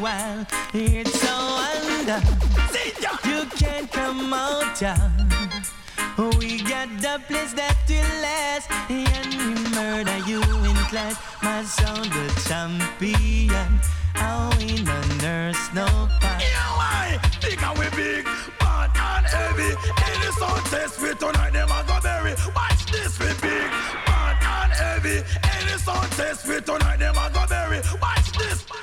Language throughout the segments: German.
wild. It's so wonder you can't come out, yeah. We got the place that will last, and we murder you in class. My son, the champion, I win no nurse, no past. Yeah, why? Think we big, bad and heavy. Any sound test we tonight them a go berry. Watch this we big, bad and heavy. Any sound test we tonight them a go berry. Watch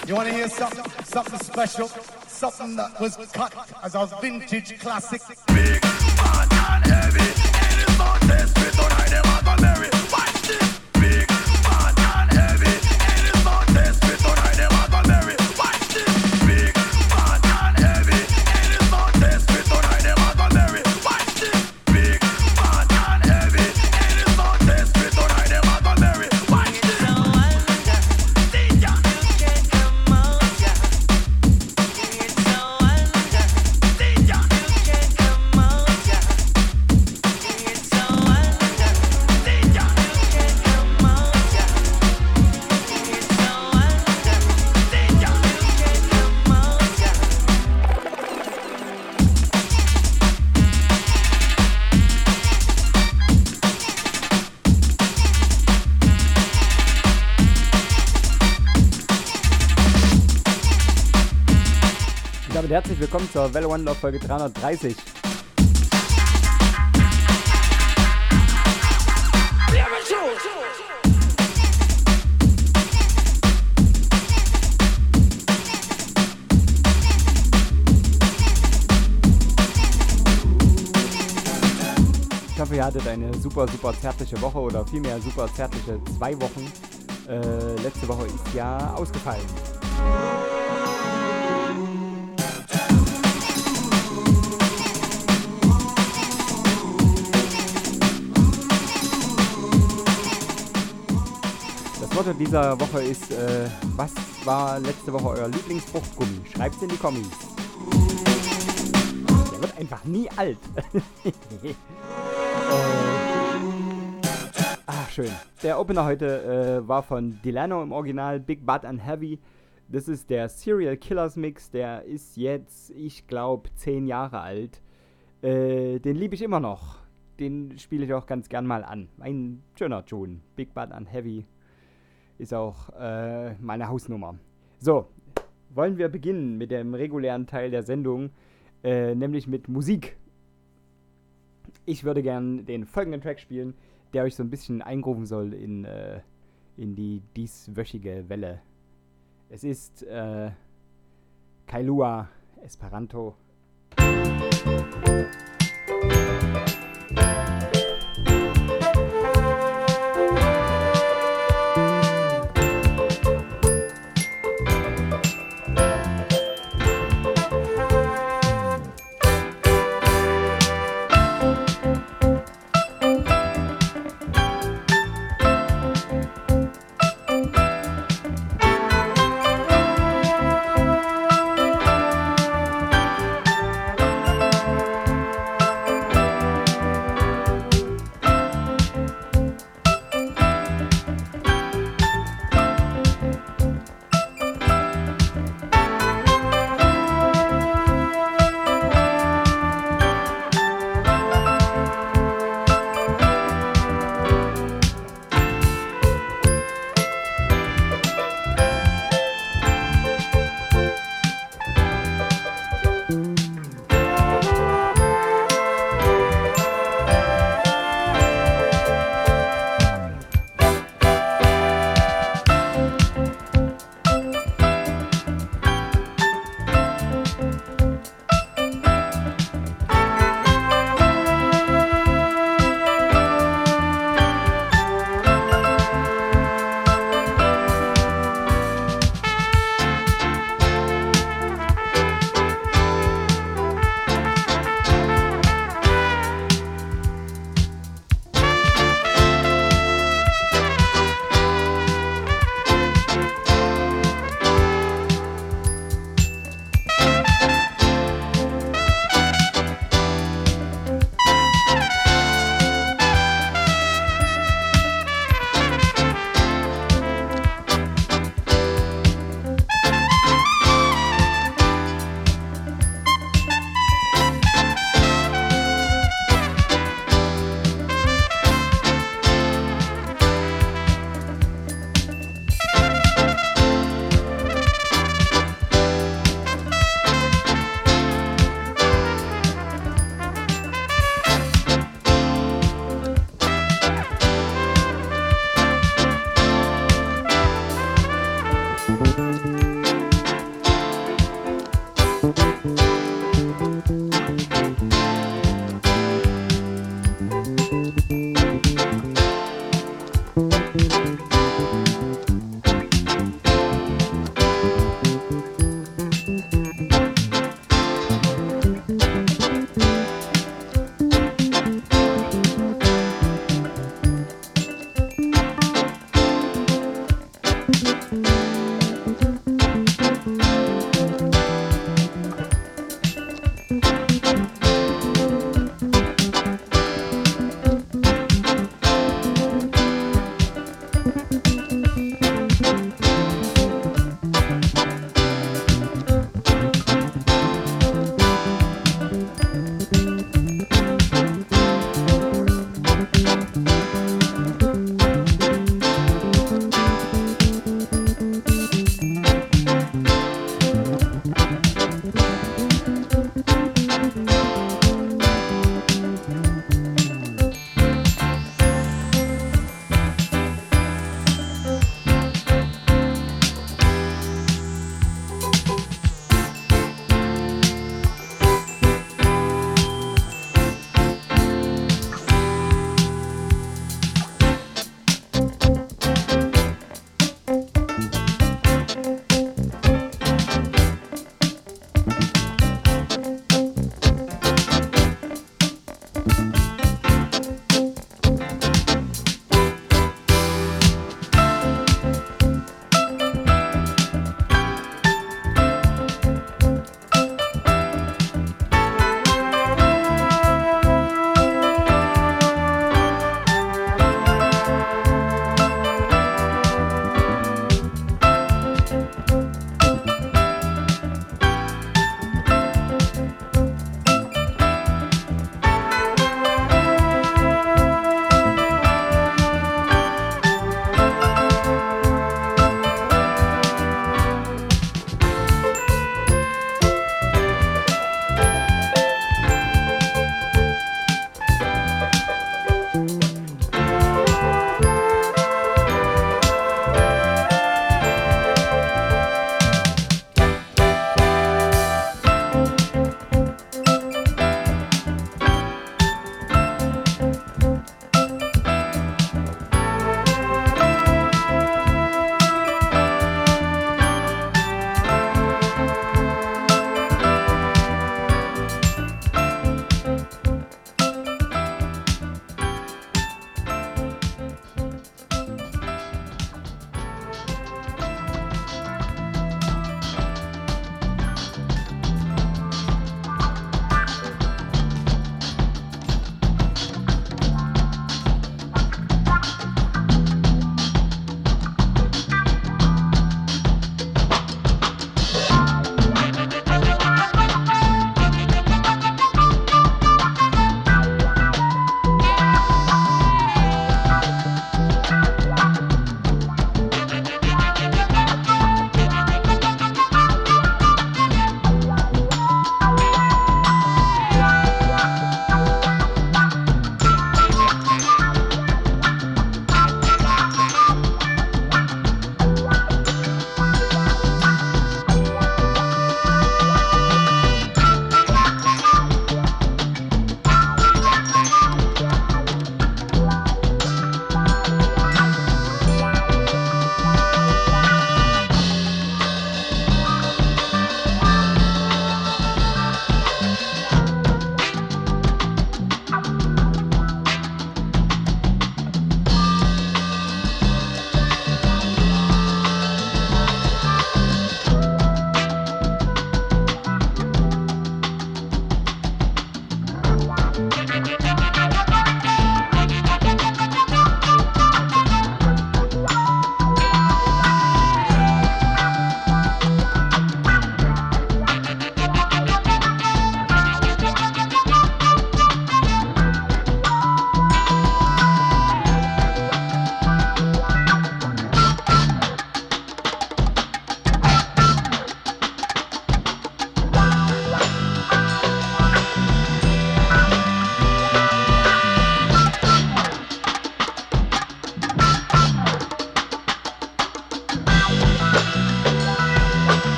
this. You wanna hear something, something special, something that was cut as our vintage classic. Big, bad and heavy. Any sound test we tonight them willkommen zur Welle One Love Folge 330. Ich hoffe, ihr hattet eine super, super zärtliche Woche oder vielmehr super zärtliche zwei Wochen. Äh, letzte Woche ist ja ausgefallen. Motto dieser Woche ist, äh, was war letzte Woche euer Lieblingsfruchtgummi? Schreibt's in die Kommis. Der wird einfach nie alt. äh, ah, schön. Der Opener heute äh, war von Delano im Original, Big Bad and Heavy. Das ist der Serial Killers Mix. Der ist jetzt, ich glaube, 10 Jahre alt. Äh, den liebe ich immer noch. Den spiele ich auch ganz gern mal an. Ein schöner Tune. Big Bad and Heavy ist auch äh, meine Hausnummer. So, wollen wir beginnen mit dem regulären Teil der Sendung, äh, nämlich mit Musik. Ich würde gern den folgenden Track spielen, der euch so ein bisschen eingrufen soll in, äh, in die dieswöchige Welle. Es ist äh, Kailua Esperanto. Musik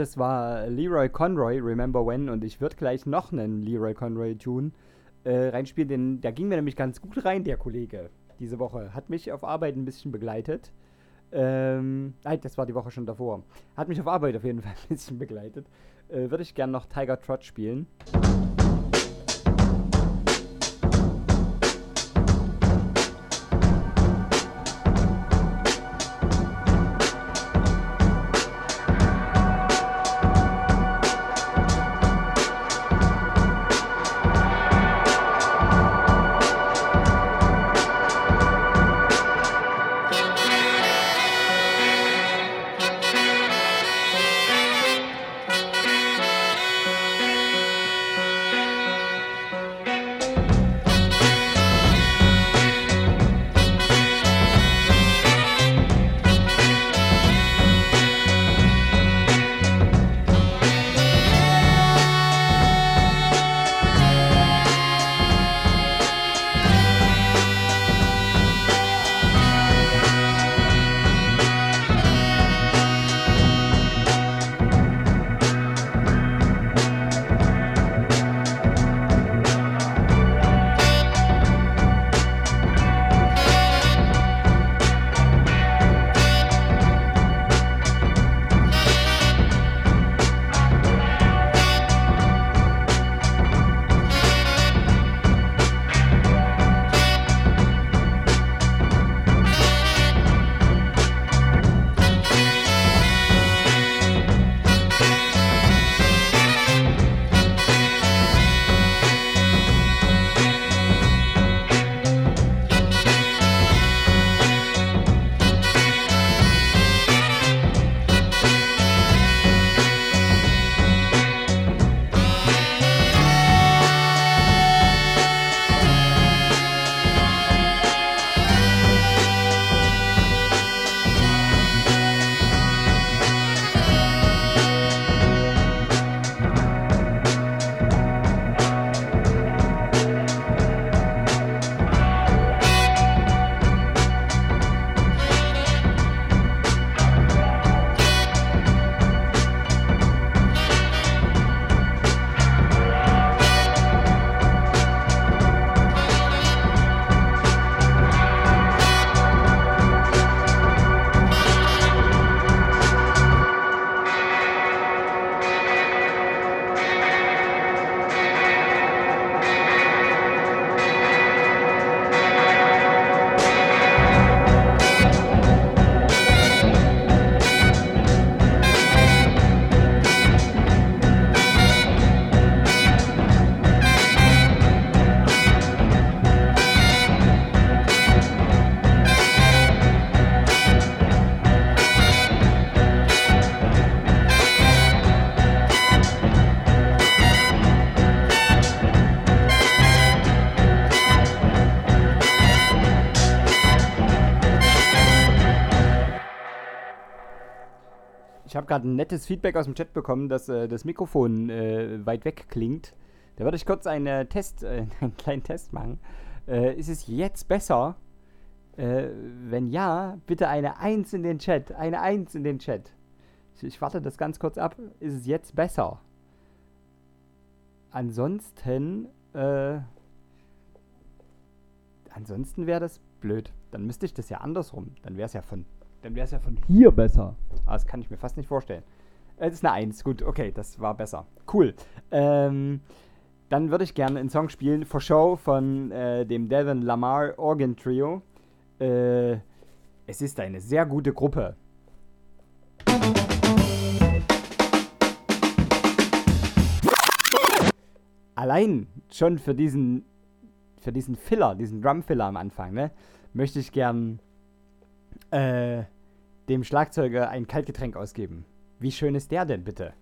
das war Leroy Conroy, Remember When, und ich würde gleich noch einen Leroy Conroy tun äh, reinspielen, denn der ging mir nämlich ganz gut rein, der Kollege, diese Woche. Hat mich auf Arbeit ein bisschen begleitet. Ähm, nein, das war die Woche schon davor. Hat mich auf Arbeit auf jeden Fall ein bisschen begleitet. Äh, würde ich gern noch Tiger Trot spielen. Gerade ein nettes Feedback aus dem Chat bekommen, dass äh, das Mikrofon äh, weit weg klingt. Da würde ich kurz einen Test, äh, einen kleinen Test machen. Äh, ist es jetzt besser? Äh, wenn ja, bitte eine 1 in den Chat. Eine 1 in den Chat. Ich, ich warte das ganz kurz ab. Ist es jetzt besser? Ansonsten, äh, ansonsten wäre das blöd. Dann müsste ich das ja andersrum. Dann wäre es ja von dann wäre es ja von hier besser. Aber das kann ich mir fast nicht vorstellen. Es ist eine 1. Gut, okay, das war besser. Cool. Ähm, dann würde ich gerne einen Song spielen, For Show von äh, dem Devin Lamar Organ Trio. Äh, es ist eine sehr gute Gruppe. Allein schon für diesen, für diesen Filler, diesen Drum-Filler am Anfang, ne, möchte ich gern äh, dem Schlagzeuger ein Kaltgetränk ausgeben. Wie schön ist der denn bitte?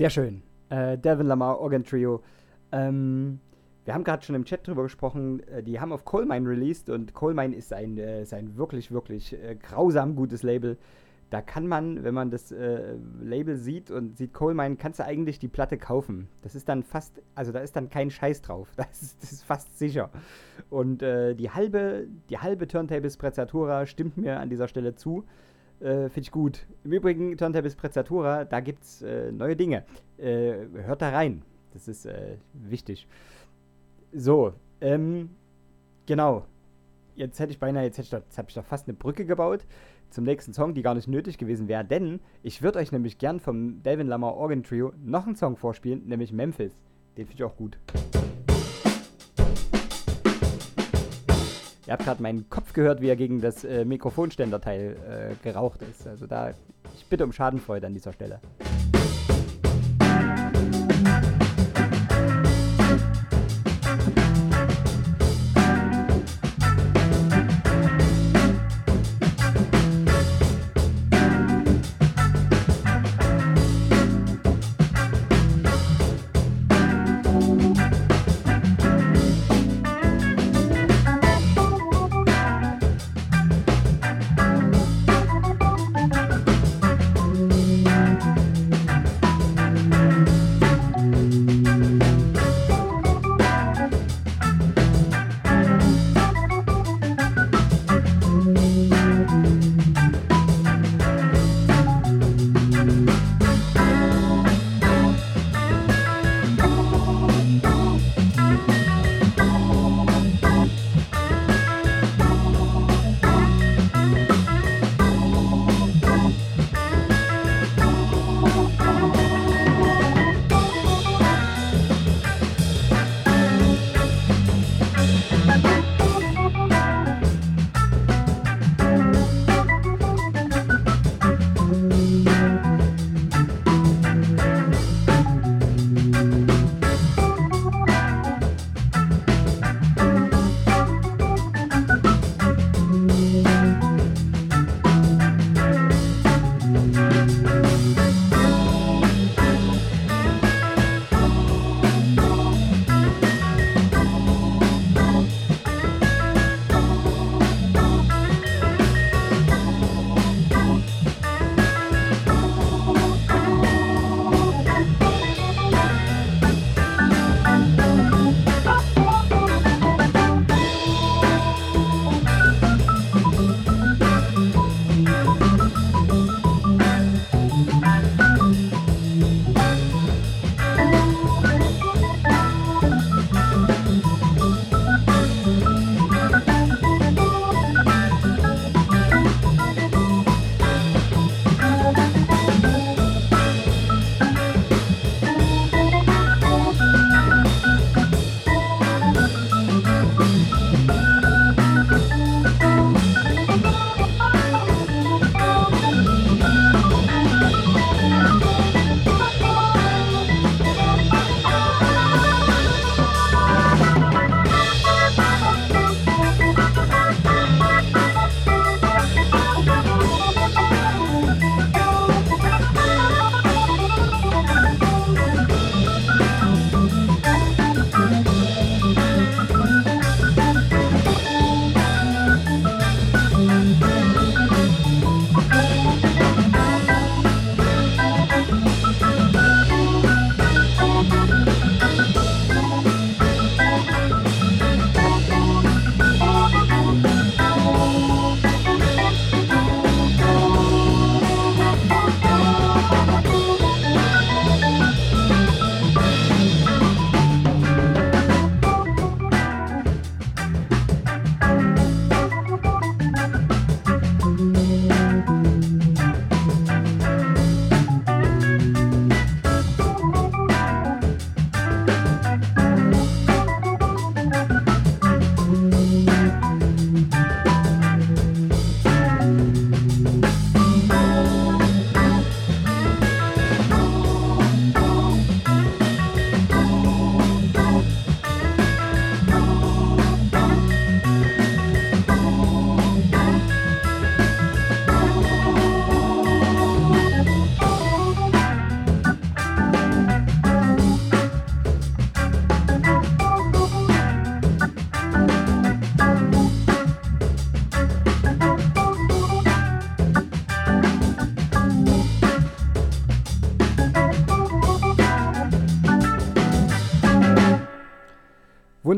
Sehr schön. Äh, Devin Lamar Organ Trio. Ähm, wir haben gerade schon im Chat drüber gesprochen. Äh, die haben auf Coal Mine released und Coal Mine ist ein, äh, ist ein wirklich, wirklich äh, grausam gutes Label. Da kann man, wenn man das äh, Label sieht und sieht Coal Mine, kannst du eigentlich die Platte kaufen. Das ist dann fast, also da ist dann kein Scheiß drauf. Das ist, das ist fast sicher. Und äh, die halbe, die halbe Turntables Prezzatura stimmt mir an dieser Stelle zu. Äh, Finde ich gut. Im Übrigen, Turntables Prezzatura, da gibt es äh, neue Dinge. Äh, hört da rein. Das ist äh, wichtig. So, ähm, genau. Jetzt hätte ich beinahe, jetzt, hätte ich doch, jetzt habe ich doch fast eine Brücke gebaut zum nächsten Song, die gar nicht nötig gewesen wäre, denn ich würde euch nämlich gern vom Delvin Lamar Organ Trio noch einen Song vorspielen, nämlich Memphis. Den finde ich auch gut. Ihr habt gerade meinen Kopf gehört, wie er gegen das äh, Mikrofonständerteil äh, geraucht ist. Also da, ich bitte um Schadenfreude an dieser Stelle.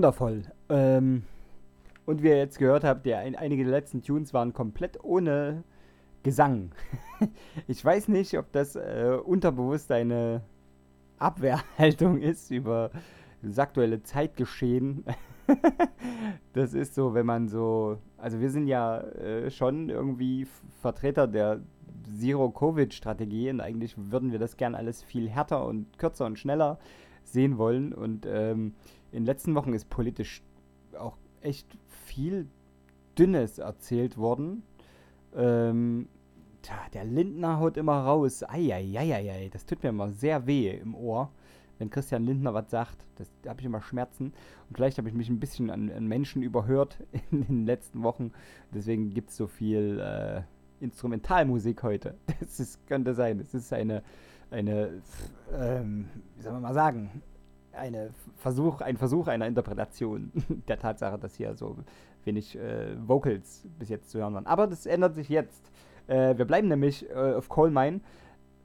Wundervoll. Ähm, und wie ihr jetzt gehört habt, ja, ein, einige der letzten Tunes waren komplett ohne Gesang. ich weiß nicht, ob das äh, unterbewusst eine Abwehrhaltung ist über das aktuelle Zeitgeschehen. das ist so, wenn man so, also wir sind ja äh, schon irgendwie Vertreter der Zero-Covid-Strategie und eigentlich würden wir das gern alles viel härter und kürzer und schneller sehen wollen. Und ähm, in den letzten Wochen ist politisch auch echt viel Dünnes erzählt worden. Ähm, tja, der Lindner haut immer raus. Eieieiei, das tut mir immer sehr weh im Ohr, wenn Christian Lindner was sagt. Das, da habe ich immer Schmerzen. Und vielleicht habe ich mich ein bisschen an, an Menschen überhört in den letzten Wochen. Deswegen gibt es so viel äh, Instrumentalmusik heute. Das ist, könnte sein. Es ist eine, eine ähm, wie soll man mal sagen, eine Versuch, ein Versuch einer Interpretation der Tatsache, dass hier so wenig äh, Vocals bis jetzt zu hören waren. Aber das ändert sich jetzt. Äh, wir bleiben nämlich äh, auf Coal Mine.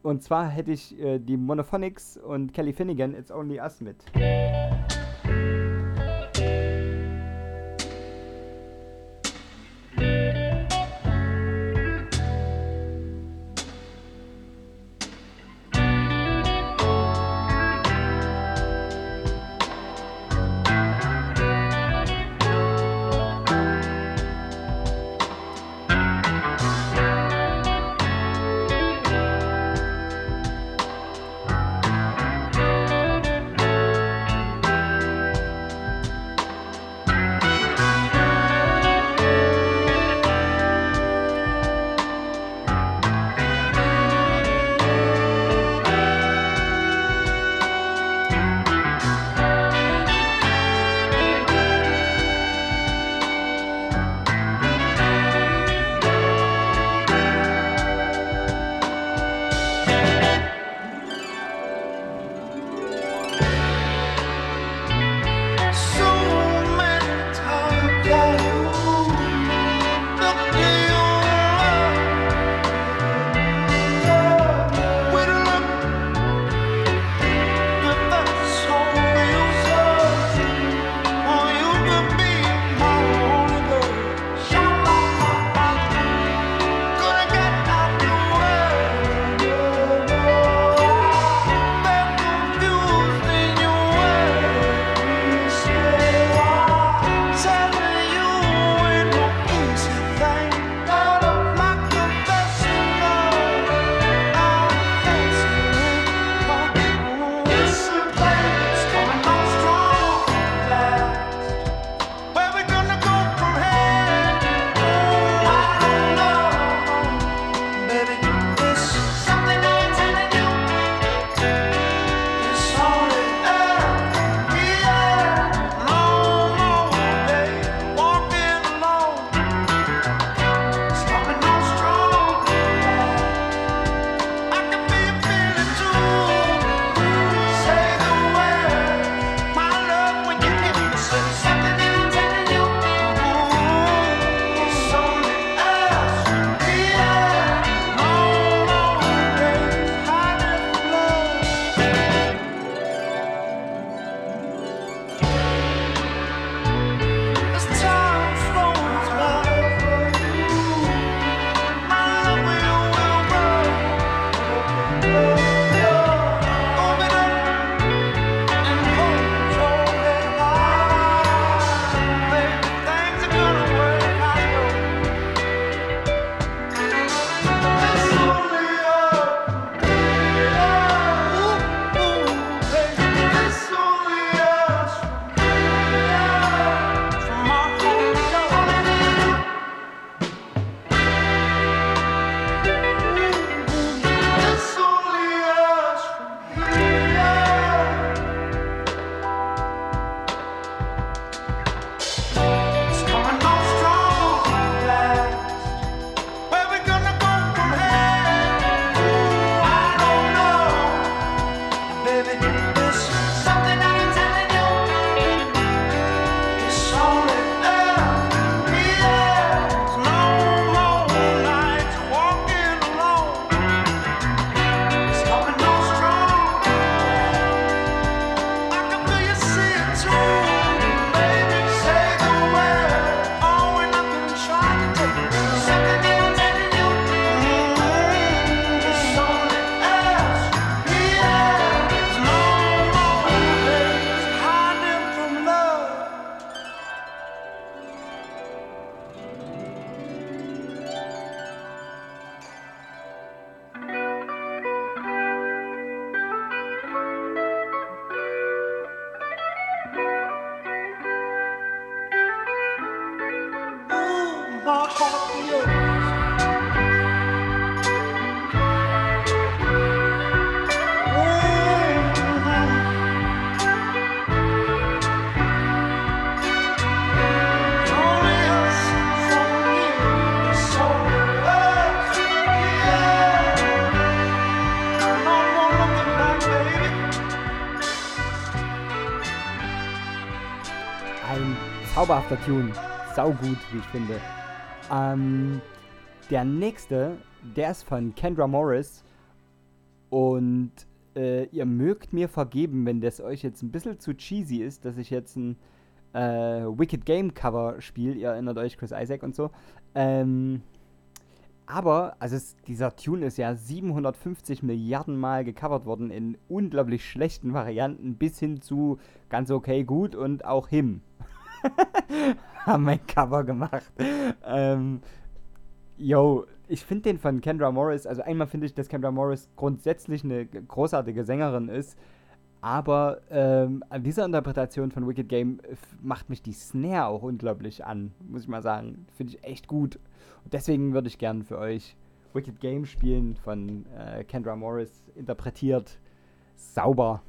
Und zwar hätte ich äh, die Monophonics und Kelly Finnegan It's Only Us mit. Zauberhafter Tune. Saugut, wie ich finde. Ähm, der nächste, der ist von Kendra Morris. Und äh, ihr mögt mir vergeben, wenn das euch jetzt ein bisschen zu cheesy ist, dass ich jetzt ein äh, Wicked Game Cover spiele. Ihr erinnert euch, Chris Isaac und so. Ähm, aber, also es, dieser Tune ist ja 750 Milliarden Mal gecovert worden in unglaublich schlechten Varianten bis hin zu ganz okay gut und auch him. haben ein Cover gemacht. Ähm, yo, ich finde den von Kendra Morris, also einmal finde ich, dass Kendra Morris grundsätzlich eine großartige Sängerin ist, aber ähm, an dieser Interpretation von Wicked Game macht mich die Snare auch unglaublich an, muss ich mal sagen. Finde ich echt gut. Und deswegen würde ich gern für euch Wicked Game spielen von äh, Kendra Morris, interpretiert sauber.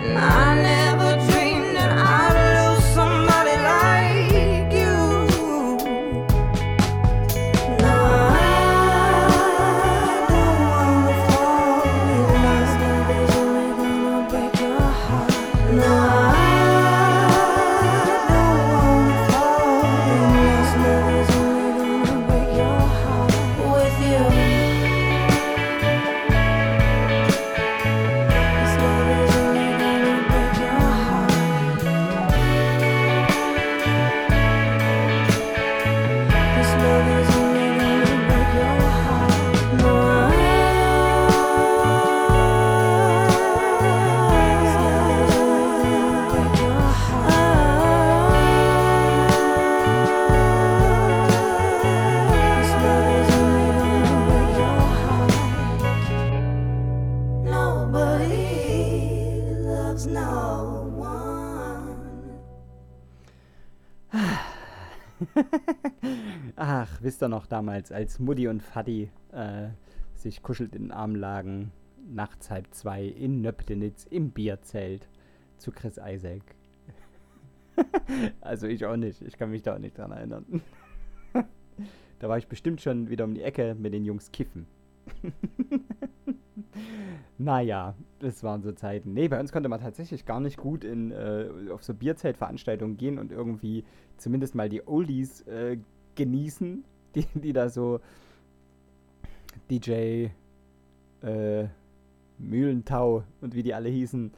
Yeah. Damals, als Mutti und Fadi äh, sich kuschelt in den Arm lagen, nachts halb zwei in Nöptenitz im Bierzelt zu Chris Isaac. also ich auch nicht, ich kann mich da auch nicht dran erinnern. da war ich bestimmt schon wieder um die Ecke mit den Jungs kiffen. naja, das waren so Zeiten. Nee, bei uns konnte man tatsächlich gar nicht gut in, äh, auf so Bierzeltveranstaltungen gehen und irgendwie zumindest mal die Oldies äh, genießen, die, die da so DJ äh, Mühlentau und wie die alle hießen,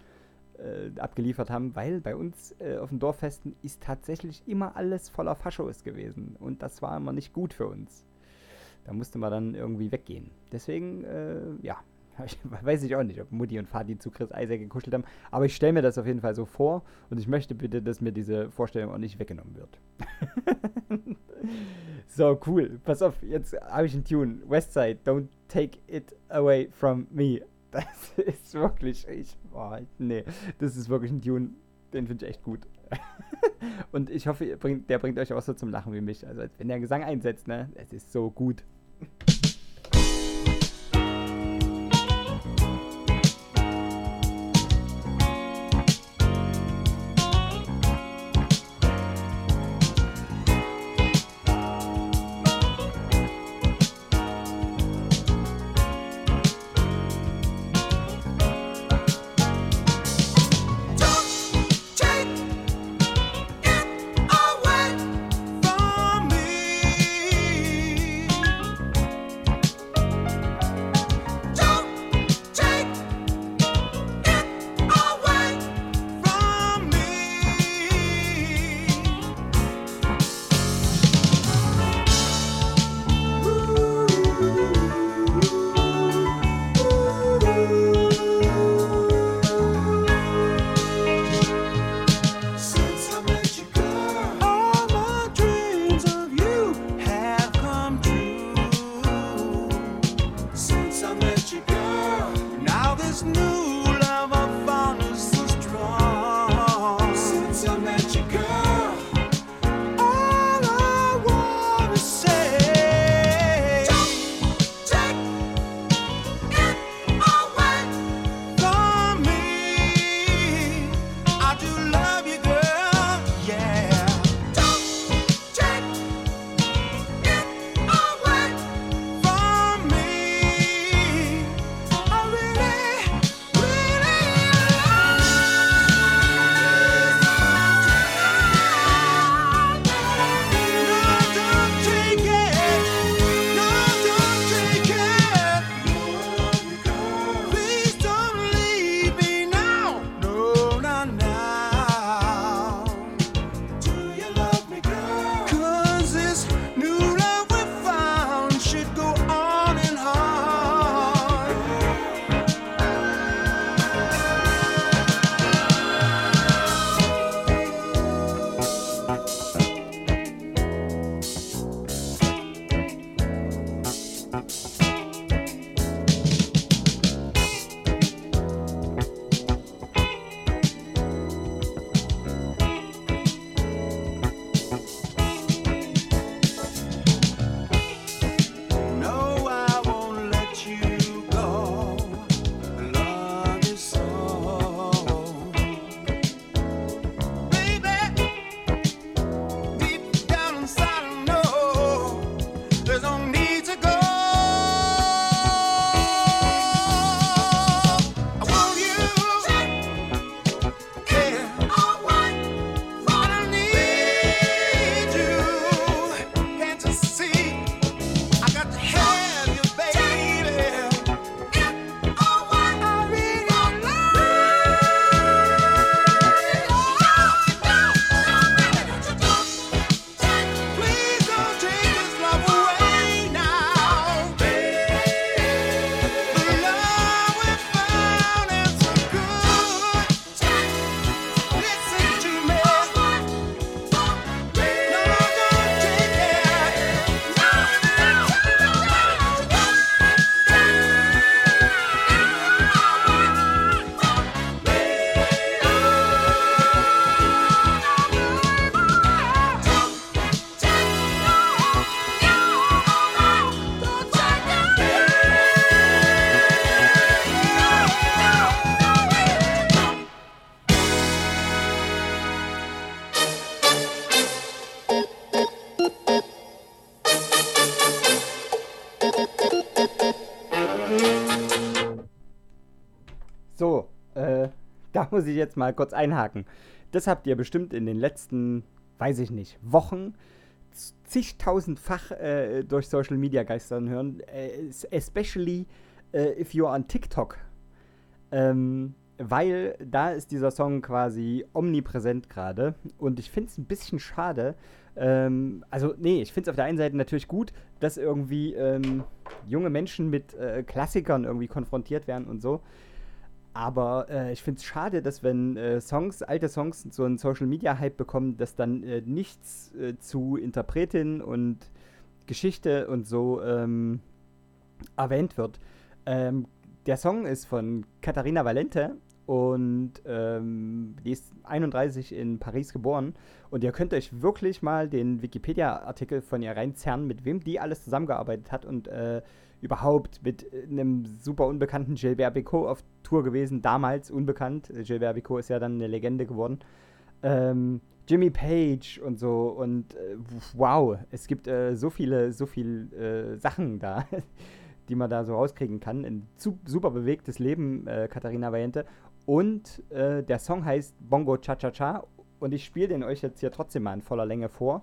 äh, abgeliefert haben, weil bei uns äh, auf den Dorffesten ist tatsächlich immer alles voller Faschos gewesen und das war immer nicht gut für uns. Da musste man dann irgendwie weggehen. Deswegen, äh, ja, weiß ich auch nicht, ob Mutti und Vati zu Chris Isaac gekuschelt haben, aber ich stelle mir das auf jeden Fall so vor und ich möchte bitte, dass mir diese Vorstellung auch nicht weggenommen wird. so, cool. Pass auf, jetzt habe ich einen Tune. Westside, don't take it away from me. Das ist wirklich, ich, oh, nee, das ist wirklich ein Tune, den finde ich echt gut. Und ich hoffe, bringt, der bringt euch auch so zum Lachen wie mich. Also, wenn der Gesang einsetzt, ne, es ist so gut. muss ich jetzt mal kurz einhaken. Das habt ihr bestimmt in den letzten, weiß ich nicht, Wochen zigtausendfach äh, durch Social Media geistern hören. Äh, es- especially äh, if you're on TikTok. Ähm, weil da ist dieser Song quasi omnipräsent gerade. Und ich finde es ein bisschen schade. Ähm, also, nee, ich finde es auf der einen Seite natürlich gut, dass irgendwie ähm, junge Menschen mit äh, Klassikern irgendwie konfrontiert werden und so. Aber äh, ich finde es schade, dass wenn äh, Songs, alte Songs so einen Social Media Hype bekommen, dass dann äh, nichts äh, zu Interpretin und Geschichte und so ähm, erwähnt wird. Ähm, der Song ist von Katharina Valente und ähm, die ist 31 in Paris geboren. Und ihr könnt euch wirklich mal den Wikipedia-Artikel von ihr reinzerren, mit wem die alles zusammengearbeitet hat und äh, überhaupt mit äh, einem super unbekannten Gilbert Bécaud auf Tour gewesen, damals unbekannt. Äh, Gilbert Bécaud ist ja dann eine Legende geworden. Ähm, Jimmy Page und so und äh, wow, es gibt äh, so viele, so viele äh, Sachen da, die man da so rauskriegen kann. Ein super bewegtes Leben, äh, Katharina Valiente. Und der Song heißt Bongo Cha Cha Cha und ich spiele den euch jetzt hier trotzdem mal in voller Länge vor,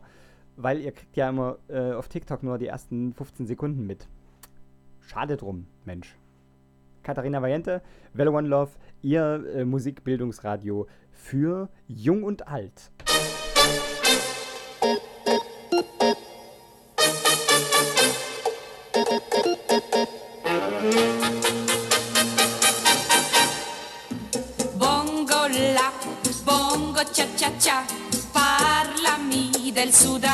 weil ihr kriegt ja immer auf TikTok nur die ersten 15 Sekunden mit. Schade drum, Mensch. Katharina Valiente, Welle One Love, ihr äh, Musikbildungsradio für Jung und Alt. Bongo la, bongo cha cha cha, parlami del Sud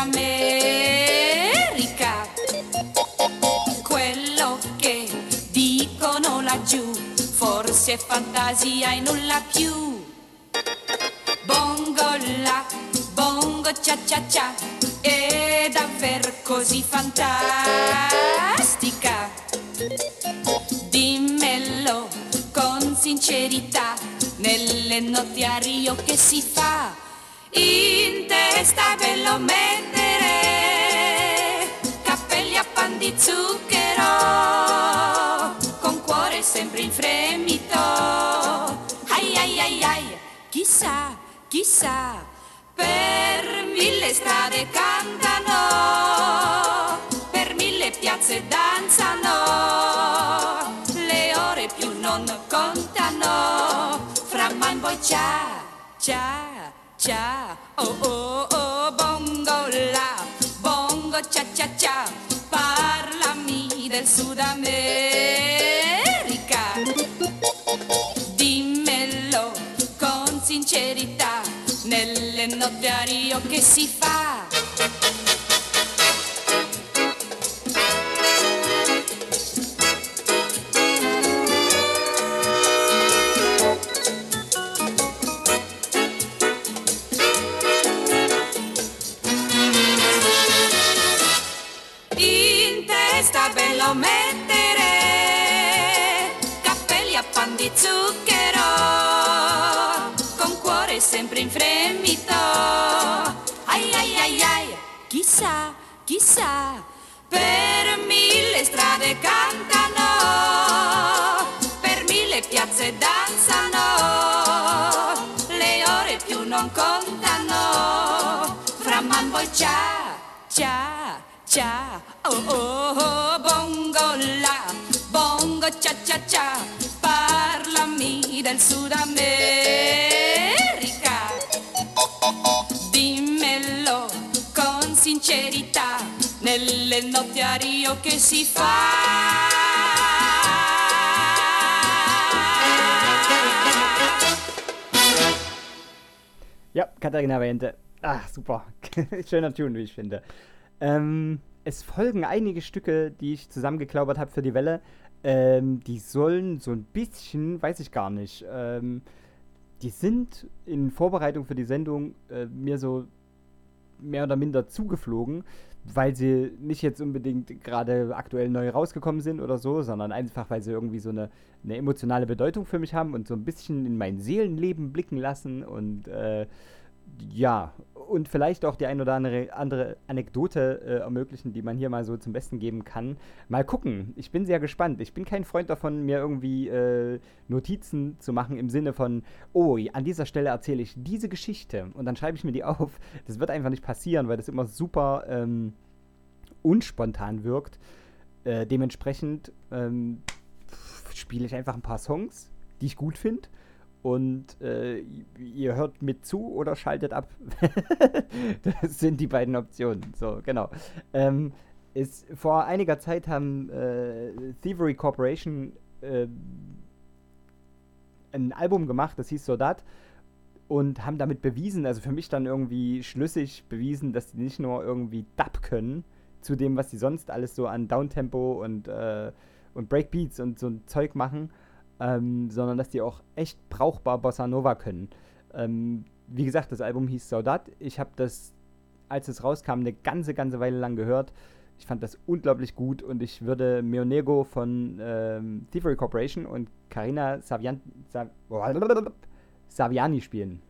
forse è fantasia e nulla più. Bongo la, bongo cha cha cha, è davvero così fantastica. Dimmelo con sincerità nelle notti a Rio che si fa in testa ve lo mettere cappelli a pan di zucchero con cuore sempre in fremito chissà per mille strade cantano per mille piazze danzano le ore più non contano fra man poi ciao ciao ciao oh oh oh bongo la bongo cia cia cia parlami del Sud America. Dimmelo con sincerità nell'innoviario che si fa? Ciao ciao ciao oh oh oh bongo la bongo cia cia cia parlami del Sud America. Dimmelo con sincerità nelle notti a Rio che si fa. Ja, Katharina Valiente. Ach, super. Schöner Tune, wie ich finde. Ähm, es folgen einige Stücke, die ich zusammengeklaubert habe für die Welle. Ähm, die sollen so ein bisschen, weiß ich gar nicht, ähm, die sind in Vorbereitung für die Sendung äh, mir so mehr oder minder zugeflogen, weil sie nicht jetzt unbedingt gerade aktuell neu rausgekommen sind oder so, sondern einfach, weil sie irgendwie so eine, eine emotionale Bedeutung für mich haben und so ein bisschen in mein Seelenleben blicken lassen und äh, ja, und vielleicht auch die ein oder andere, andere Anekdote äh, ermöglichen, die man hier mal so zum Besten geben kann. Mal gucken. Ich bin sehr gespannt. Ich bin kein Freund davon, mir irgendwie äh, Notizen zu machen im Sinne von, oh, an dieser Stelle erzähle ich diese Geschichte und dann schreibe ich mir die auf. Das wird einfach nicht passieren, weil das immer super ähm, unspontan wirkt. Äh, dementsprechend ähm, spiele ich einfach ein paar Songs, die ich gut finde und äh, ihr hört mit zu oder schaltet ab. das sind die beiden Optionen. So, genau. Ähm, ist, vor einiger Zeit haben äh, Thievery Corporation äh, ein Album gemacht, das hieß Soldat. Und haben damit bewiesen, also für mich dann irgendwie schlüssig bewiesen, dass die nicht nur irgendwie Dub können, zu dem, was sie sonst alles so an Downtempo und, äh, und Breakbeats und so ein Zeug machen, ähm, sondern dass die auch echt brauchbar Bossa Nova können. Ähm, wie gesagt, das Album hieß Saudat. Ich habe das, als es rauskam, eine ganze, ganze Weile lang gehört. Ich fand das unglaublich gut und ich würde Meonego von ähm, Thievery Corporation und Karina Savian Sav Saviani spielen.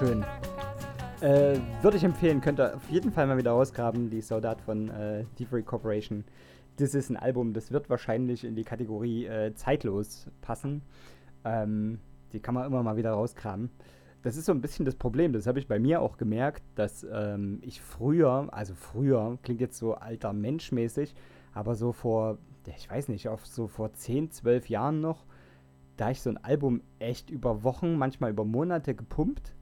Schön. Äh, Würde ich empfehlen, könnt ihr auf jeden Fall mal wieder rausgraben, die Soldat von äh, Thievery Corporation. Das ist ein Album, das wird wahrscheinlich in die Kategorie äh, zeitlos passen. Ähm, die kann man immer mal wieder rauskramen. Das ist so ein bisschen das Problem, das habe ich bei mir auch gemerkt, dass ähm, ich früher, also früher, klingt jetzt so alter Menschmäßig, aber so vor, ich weiß nicht, auf so vor 10, 12 Jahren noch, da ich so ein Album echt über Wochen, manchmal über Monate gepumpt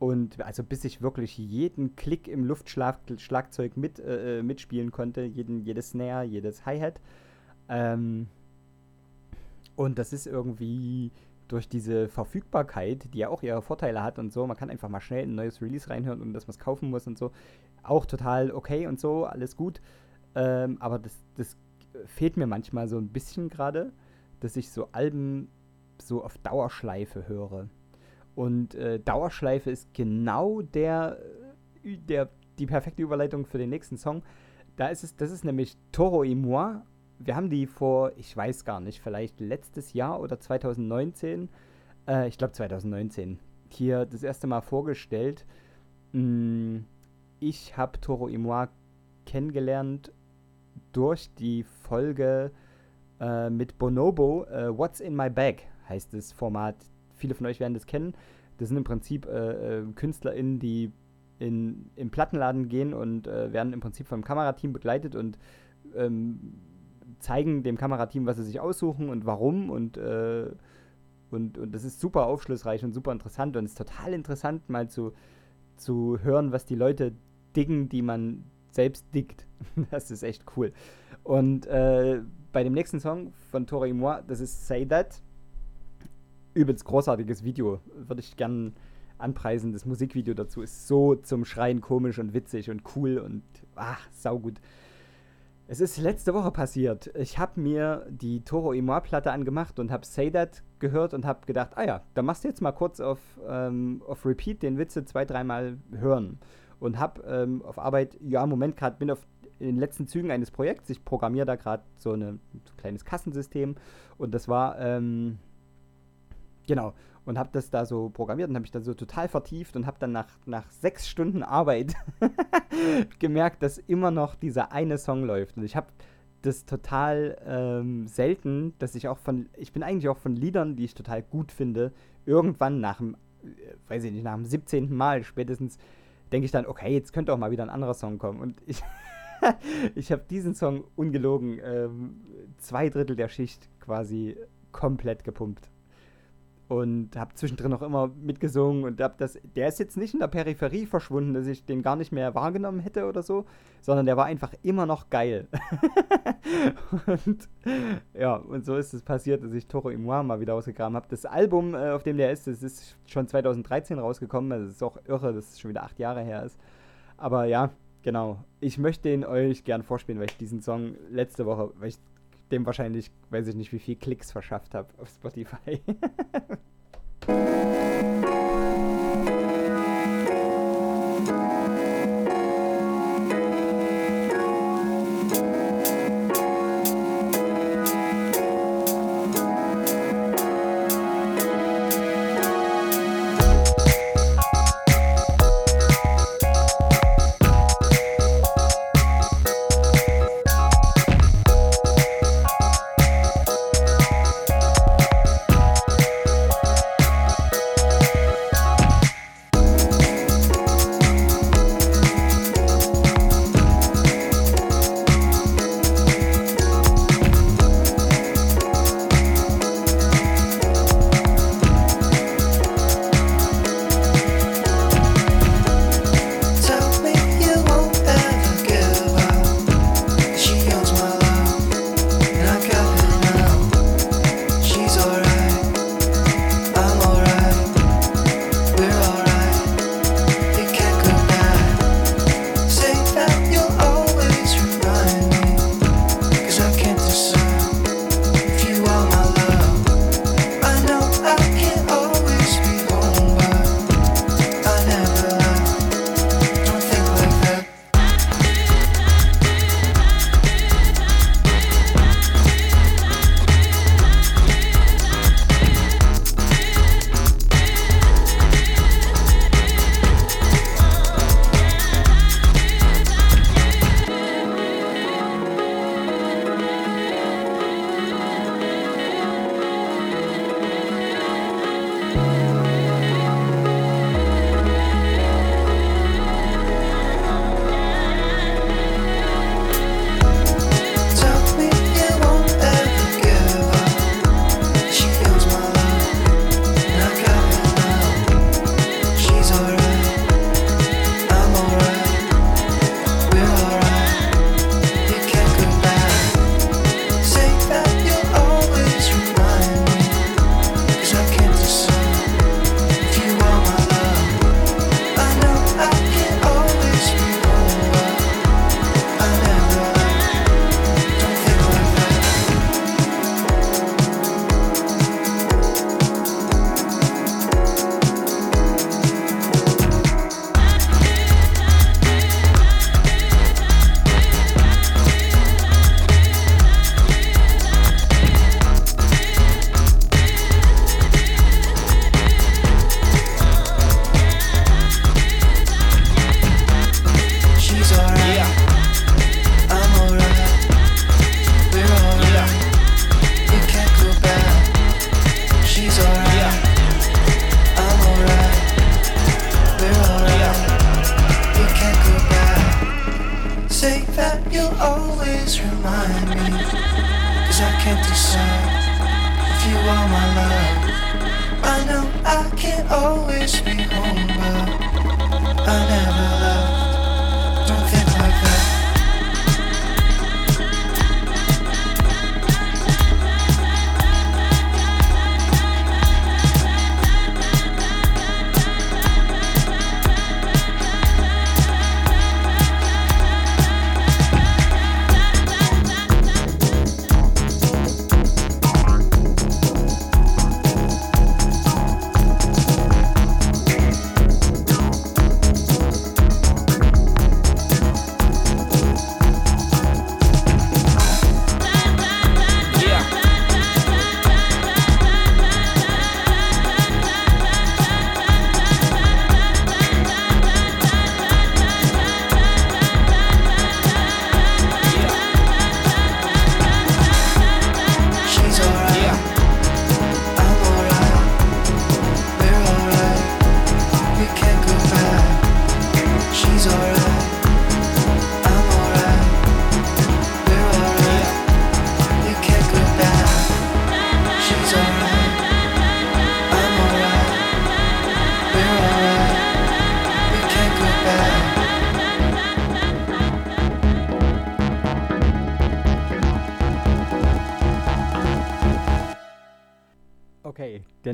Und also bis ich wirklich jeden Klick im Luftschlagzeug mit, äh, äh, mitspielen konnte, jeden, jedes Snare, jedes Hi-Hat. Ähm, und das ist irgendwie durch diese Verfügbarkeit, die ja auch ihre Vorteile hat und so, man kann einfach mal schnell ein neues Release reinhören und dass man es kaufen muss und so, auch total okay und so, alles gut. Ähm, aber das, das fehlt mir manchmal so ein bisschen gerade, dass ich so Alben so auf Dauerschleife höre. Und äh, Dauerschleife ist genau der, äh, der, die perfekte Überleitung für den nächsten Song. Da ist es, das ist nämlich Toro et moi. Wir haben die vor, ich weiß gar nicht, vielleicht letztes Jahr oder 2019, äh, ich glaube 2019, hier das erste Mal vorgestellt. Mm, ich habe Toro et moi kennengelernt durch die Folge äh, mit Bonobo, äh, What's in My Bag heißt das Format. Viele von euch werden das kennen. Das sind im Prinzip äh, äh KünstlerInnen, die in, im Plattenladen gehen und äh, werden im Prinzip vom Kamerateam begleitet und ähm, zeigen dem Kamerateam, was sie sich aussuchen und warum und, äh, und, und das ist super aufschlussreich und super interessant und es ist total interessant, mal zu, zu hören, was die Leute diggen, die man selbst diggt. das ist echt cool. Und äh, bei dem nächsten Song von Tori Moi, das ist Say That. Übelst großartiges Video. Würde ich gern anpreisen. Das Musikvideo dazu ist so zum Schreien komisch und witzig und cool und ach, saugut. Es ist letzte Woche passiert. Ich habe mir die Toro Emoir Platte angemacht und habe Say That gehört und habe gedacht, ah ja, da machst du jetzt mal kurz auf, ähm, auf Repeat den Witze zwei, dreimal hören. Und habe ähm, auf Arbeit, ja, Moment, gerade bin auf in den letzten Zügen eines Projekts. Ich programmiere da gerade so, so ein kleines Kassensystem und das war, ähm, genau, und habe das da so programmiert und habe mich da so total vertieft und habe dann nach, nach sechs Stunden Arbeit gemerkt, dass immer noch dieser eine Song läuft. Und ich habe das total ähm, selten, dass ich auch von, ich bin eigentlich auch von Liedern, die ich total gut finde, irgendwann nach dem, äh, weiß ich nicht, nach dem 17. Mal spätestens denke ich dann, okay, jetzt könnte auch mal wieder ein anderer Song kommen. Und ich ich habe diesen Song ungelogen ähm, zwei Drittel der Schicht quasi komplett gepumpt. Und habe zwischendrin auch immer mitgesungen und hab das, der ist jetzt nicht in der Peripherie verschwunden, dass ich den gar nicht mehr wahrgenommen hätte oder so, sondern der war einfach immer noch geil. und ja, und so ist es passiert, dass ich Toro Imoir mal wieder ausgegraben habe. Das Album, äh, auf dem der ist, das ist schon 2013 rausgekommen, also es ist auch irre, dass es schon wieder acht Jahre her ist. Aber ja, Genau. Ich möchte den euch gern vorspielen, weil ich diesen Song letzte Woche, weil ich dem wahrscheinlich, weiß ich nicht, wie viel Klicks verschafft habe auf Spotify.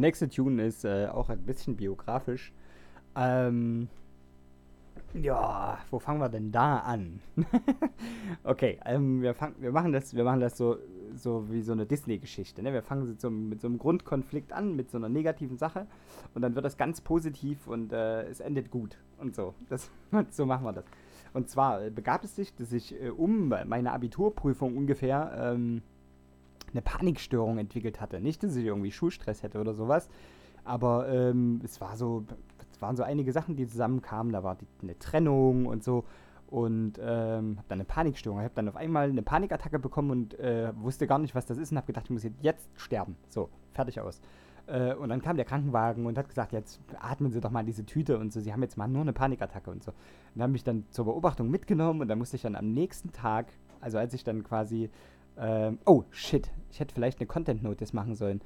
nächste Tune ist äh, auch ein bisschen biografisch. Ähm, ja, wo fangen wir denn da an? okay, ähm, wir, fang, wir machen das, wir machen das so, so wie so eine Disney-Geschichte. Ne? Wir fangen so mit so einem Grundkonflikt an, mit so einer negativen Sache und dann wird das ganz positiv und äh, es endet gut und so. Das, so machen wir das. Und zwar äh, begab es sich, dass ich äh, um meine Abiturprüfung ungefähr ähm, eine Panikstörung entwickelt hatte. Nicht, dass ich irgendwie Schulstress hätte oder sowas, aber ähm, es war so, es waren so einige Sachen, die zusammenkamen. Da war die, eine Trennung und so und ähm, habe dann eine Panikstörung. Ich habe dann auf einmal eine Panikattacke bekommen und äh, wusste gar nicht, was das ist und habe gedacht, ich muss jetzt, sterben. So, fertig aus. Äh, und dann kam der Krankenwagen und hat gesagt, jetzt atmen Sie doch mal diese Tüte und so. Sie haben jetzt mal nur eine Panikattacke und so. Und haben mich dann zur Beobachtung mitgenommen und dann musste ich dann am nächsten Tag, also als ich dann quasi ähm, oh, shit. Ich hätte vielleicht eine Content-Notice machen sollen.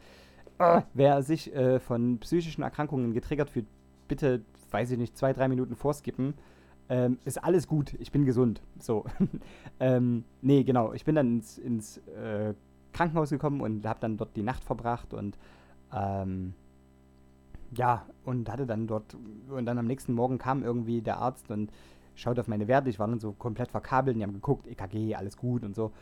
Ah, wer sich äh, von psychischen Erkrankungen getriggert fühlt, bitte, weiß ich nicht, zwei, drei Minuten vorskippen. Ähm, ist alles gut. Ich bin gesund. So. ähm, nee, genau. Ich bin dann ins, ins äh, Krankenhaus gekommen und habe dann dort die Nacht verbracht und ähm, ja, und hatte dann dort, und dann am nächsten Morgen kam irgendwie der Arzt und schaut auf meine Werte. Ich war dann so komplett verkabelt und die haben geguckt, EKG, alles gut und so.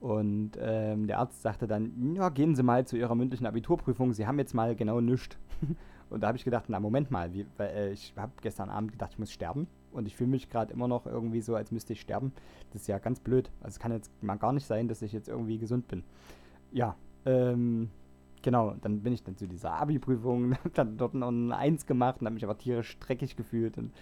Und ähm, der Arzt sagte dann, ja, gehen Sie mal zu Ihrer mündlichen Abiturprüfung, Sie haben jetzt mal genau nichts. und da habe ich gedacht, na Moment mal, wie, weil, äh, ich habe gestern Abend gedacht, ich muss sterben. Und ich fühle mich gerade immer noch irgendwie so, als müsste ich sterben. Das ist ja ganz blöd. Also es kann jetzt mal gar nicht sein, dass ich jetzt irgendwie gesund bin. Ja, ähm, genau, dann bin ich dann zu dieser Abi-Prüfung, hab dann dort noch eine Eins gemacht und habe mich aber tierisch dreckig gefühlt. Und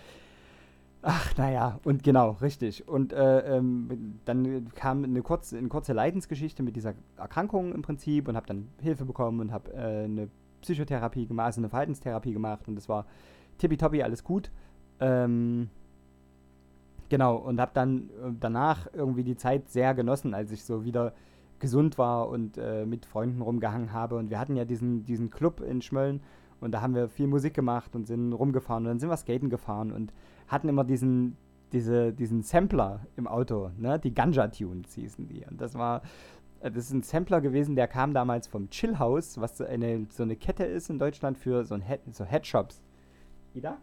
Ach, naja, und genau, richtig. Und äh, ähm, dann kam eine kurze, eine kurze Leidensgeschichte mit dieser Erkrankung im Prinzip und habe dann Hilfe bekommen und habe äh, eine Psychotherapie gemacht, also eine Verhaltenstherapie gemacht und das war tippitoppi, alles gut. Ähm, genau, und habe dann äh, danach irgendwie die Zeit sehr genossen, als ich so wieder gesund war und äh, mit Freunden rumgehangen habe. Und wir hatten ja diesen, diesen Club in Schmölln und da haben wir viel Musik gemacht und sind rumgefahren und dann sind wir skaten gefahren und hatten immer diesen, diese, diesen Sampler im Auto, ne? Die Ganja-Tunes hießen die. Und das war, äh, das ist ein Sampler gewesen, der kam damals vom Chill House, was eine, so eine Kette ist in Deutschland für so, ein Head, so Headshops. Ida?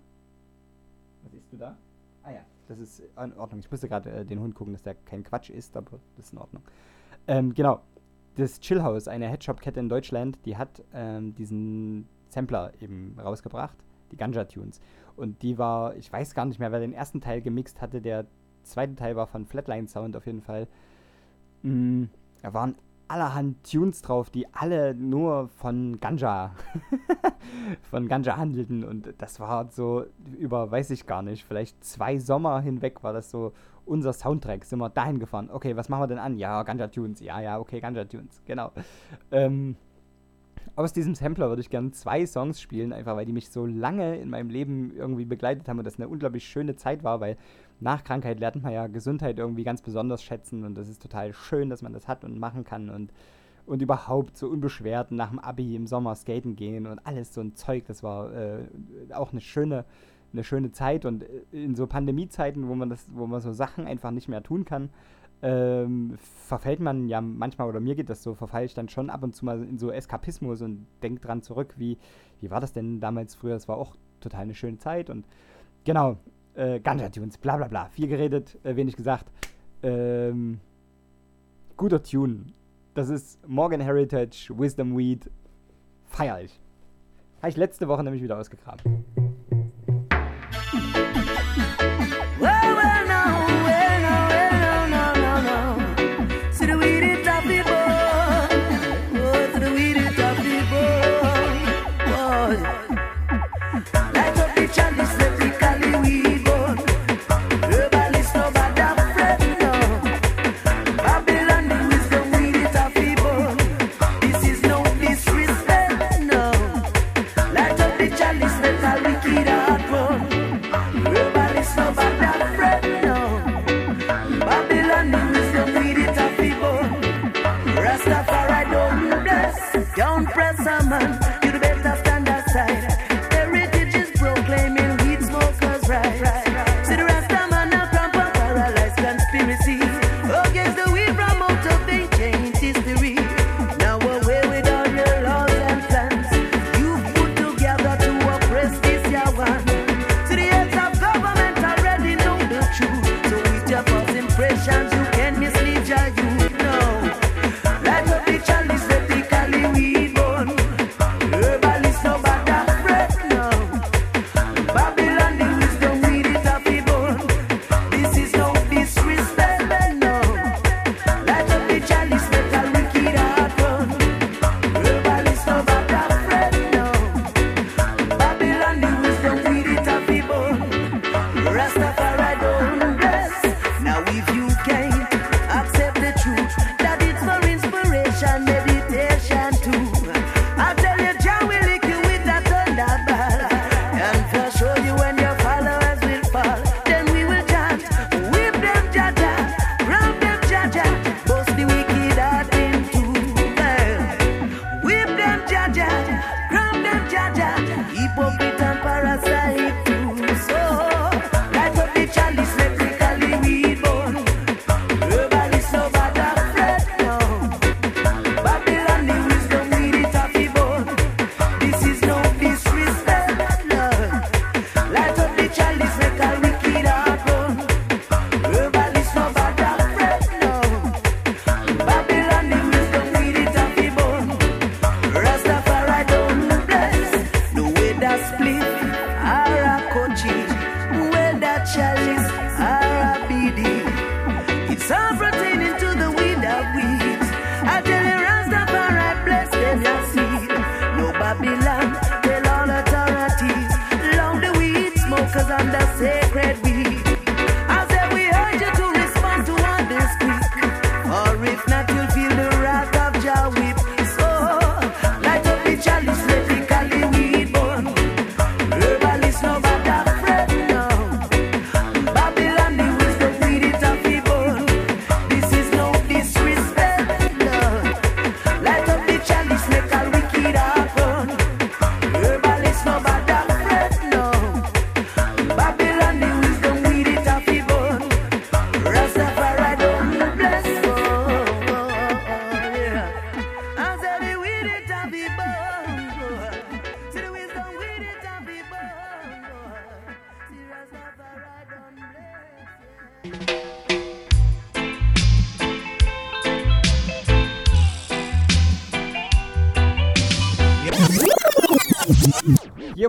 Was isst du da? Ah ja, das ist in Ordnung. Ich musste gerade äh, den Hund gucken, dass der kein Quatsch ist, aber das ist in Ordnung. Ähm, genau. Das Chill House, eine Headshop-Kette in Deutschland, die hat ähm, diesen Sampler eben rausgebracht, die Ganja-Tunes. Und die war, ich weiß gar nicht mehr, wer den ersten Teil gemixt hatte. Der zweite Teil war von Flatline Sound auf jeden Fall. Mm, da waren allerhand Tunes drauf, die alle nur von Ganja, von Ganja handelten. Und das war so über, weiß ich gar nicht, vielleicht zwei Sommer hinweg war das so unser Soundtrack. Sind wir dahin gefahren. Okay, was machen wir denn an? Ja, Ganja Tunes. Ja, ja, okay, Ganja Tunes. Genau. Ähm, aus diesem Sampler würde ich gerne zwei Songs spielen, einfach weil die mich so lange in meinem Leben irgendwie begleitet haben und das eine unglaublich schöne Zeit war, weil nach Krankheit lernt man ja Gesundheit irgendwie ganz besonders schätzen und das ist total schön, dass man das hat und machen kann und, und überhaupt so unbeschwert nach dem Abi im Sommer skaten gehen und alles so ein Zeug, das war äh, auch eine schöne, eine schöne Zeit und in so Pandemiezeiten, wo man das, wo man so Sachen einfach nicht mehr tun kann, ähm, verfällt man ja manchmal, oder mir geht das so, verfalle ich dann schon ab und zu mal in so Eskapismus und denke dran zurück, wie, wie war das denn damals früher? Das war auch total eine schöne Zeit und genau, äh, Ganja Tunes, bla bla bla. Viel geredet, äh, wenig gesagt. Ähm, guter Tune. Das ist Morgan Heritage, Wisdom Weed. Feier ich. Habe ich letzte Woche nämlich wieder ausgegraben.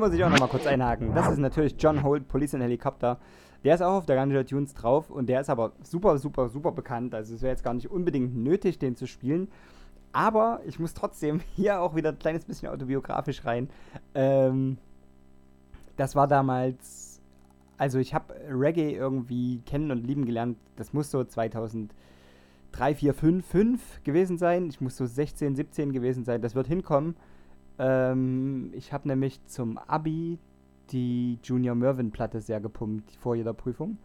Muss ich auch nochmal kurz einhaken. Das ist natürlich John Holt, Police and Helicopter. Der ist auch auf der Ganja Tunes drauf und der ist aber super, super, super bekannt. Also es wäre jetzt gar nicht unbedingt nötig, den zu spielen. Aber ich muss trotzdem hier auch wieder ein kleines bisschen autobiografisch rein. Ähm, das war damals, also ich habe Reggae irgendwie kennen und lieben gelernt. Das muss so 2003, 4, 5, 5 gewesen sein. Ich muss so 16, 17 gewesen sein. Das wird hinkommen. Ähm, ich habe nämlich zum Abi die Junior Mervyn-Platte sehr gepumpt vor jeder Prüfung.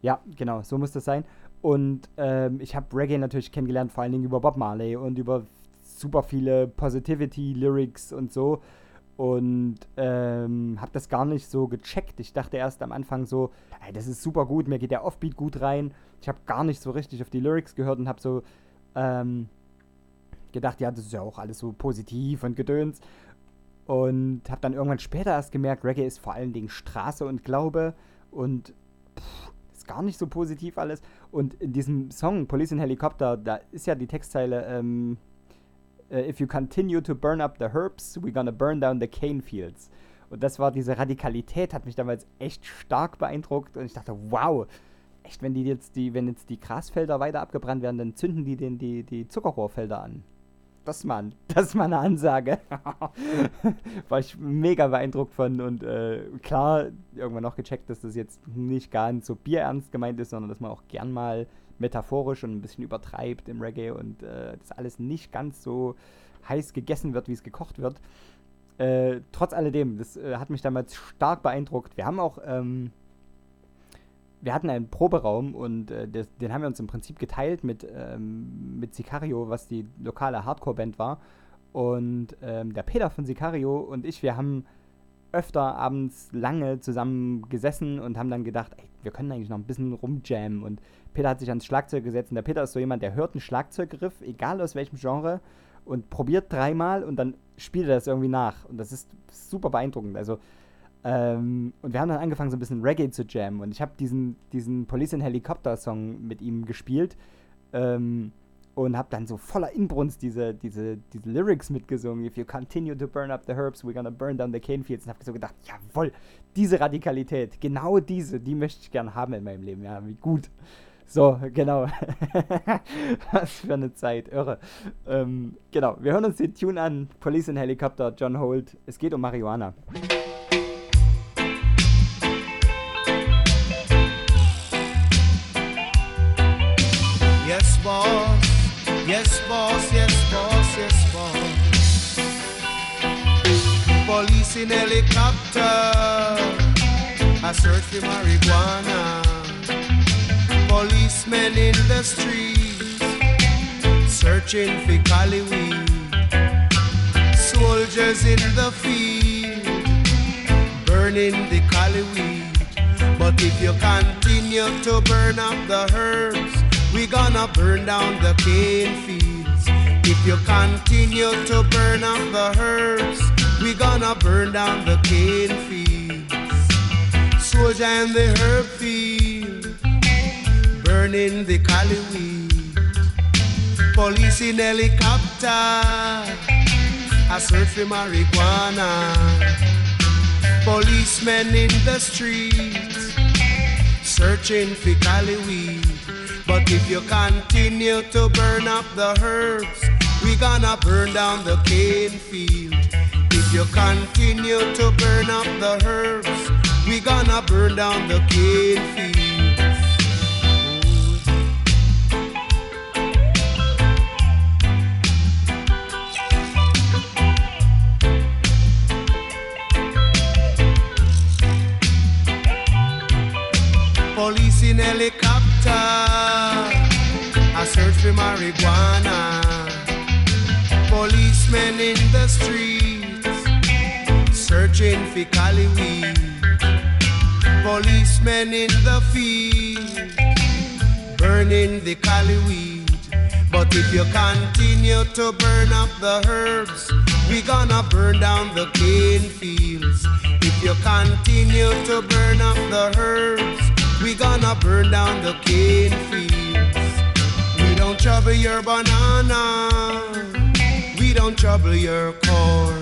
Ja, genau, so muss das sein. Und ähm, ich habe Reggae natürlich kennengelernt, vor allen Dingen über Bob Marley und über super viele Positivity-Lyrics und so. Und ähm, habe das gar nicht so gecheckt. Ich dachte erst am Anfang so, ey, das ist super gut, mir geht der Offbeat gut rein. Ich habe gar nicht so richtig auf die Lyrics gehört und habe so ähm, gedacht, ja, das ist ja auch alles so positiv und gedöns. Und habe dann irgendwann später erst gemerkt, Reggae ist vor allen Dingen Straße und Glaube und pff, ist gar nicht so positiv alles. Und in diesem Song Police in Helicopter, da ist ja die Textzeile, ähm, äh, If you continue to burn up the herbs, we're gonna burn down the cane fields. Und das war diese Radikalität, hat mich damals echt stark beeindruckt und ich dachte, wow, echt, wenn die jetzt die, wenn jetzt die Grasfelder weiter abgebrannt werden, dann zünden die den, die, die Zuckerrohrfelder an. Das mal, das ist mal eine Ansage. War ich mega beeindruckt von und äh, klar, irgendwann noch gecheckt, dass das jetzt nicht ganz so bierernst gemeint ist, sondern dass man auch gern mal metaphorisch und ein bisschen übertreibt im Reggae und äh, das alles nicht ganz so heiß gegessen wird, wie es gekocht wird. Äh, trotz alledem, das äh, hat mich damals stark beeindruckt. Wir haben auch ähm, wir hatten einen Proberaum und äh, das, den haben wir uns im Prinzip geteilt mit, ähm, mit Sicario, was die lokale Hardcore-Band war. Und ähm, der Peter von Sicario und ich, wir haben öfter abends lange zusammen gesessen und haben dann gedacht, ey, wir können eigentlich noch ein bisschen rumjammen. Und Peter hat sich ans Schlagzeug gesetzt und der Peter ist so jemand, der hört einen Schlagzeuggriff, egal aus welchem Genre, und probiert dreimal und dann spielt er das irgendwie nach. Und das ist super beeindruckend. Also ähm, und wir haben dann angefangen, so ein bisschen Reggae zu jammen. Und ich habe diesen, diesen Police in Helicopter Song mit ihm gespielt. Ähm, und habe dann so voller Inbrunst diese, diese, diese Lyrics mitgesungen. If you continue to burn up the herbs, we're gonna burn down the cane fields. Und habe so gedacht, jawohl, diese Radikalität, genau diese, die möchte ich gerne haben in meinem Leben. Ja, wie gut. So, genau. Was für eine Zeit, irre. Ähm, genau, wir hören uns den Tune an. Police in Helicopter, John Holt. Es geht um Marihuana. Police in helicopter. I search for marijuana. Policemen in the streets. Searching for cali weed. Soldiers in the field. Burning the cali weed. But if you continue to burn up the herbs, we gonna burn down the cane fields. If you continue to burn up the herbs, we gonna burn down the cane fields. Soldier in the herb field, burning the cali weed. Police in helicopter, I search for marijuana. Policemen in the streets, searching for cali weed. But if you continue to burn up the herbs, we gonna burn down the cane field. You continue to burn up the herbs, we gonna burn down the cane field. Police in helicopter, I search for marijuana. Policemen in the streets, searching for cali weed. Policemen in the field, burning the cali weed. But if you continue to burn up the herbs, we gonna burn down the cane fields. If you continue to burn up the herbs, we gonna burn down the cane fields. We don't trouble your banana. We don't trouble your corn.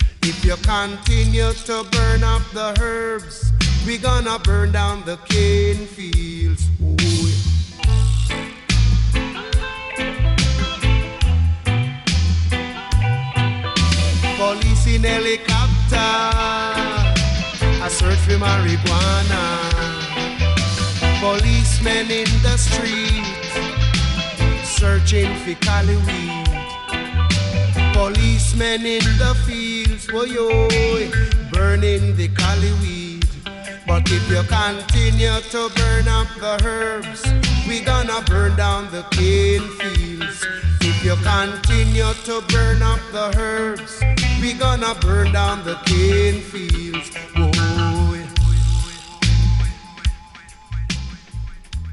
If you continue to burn up the herbs, we gonna burn down the cane fields. Ooh, yeah. Police in helicopter, a search for marijuana. Policemen in the street, searching for cali weed. Policemen in the fields, oh yo, burning the cali weed. But if you continue to burn up the herbs, we gonna burn down the cane fields. If you continue to burn up the herbs, we gonna burn down the cane fields.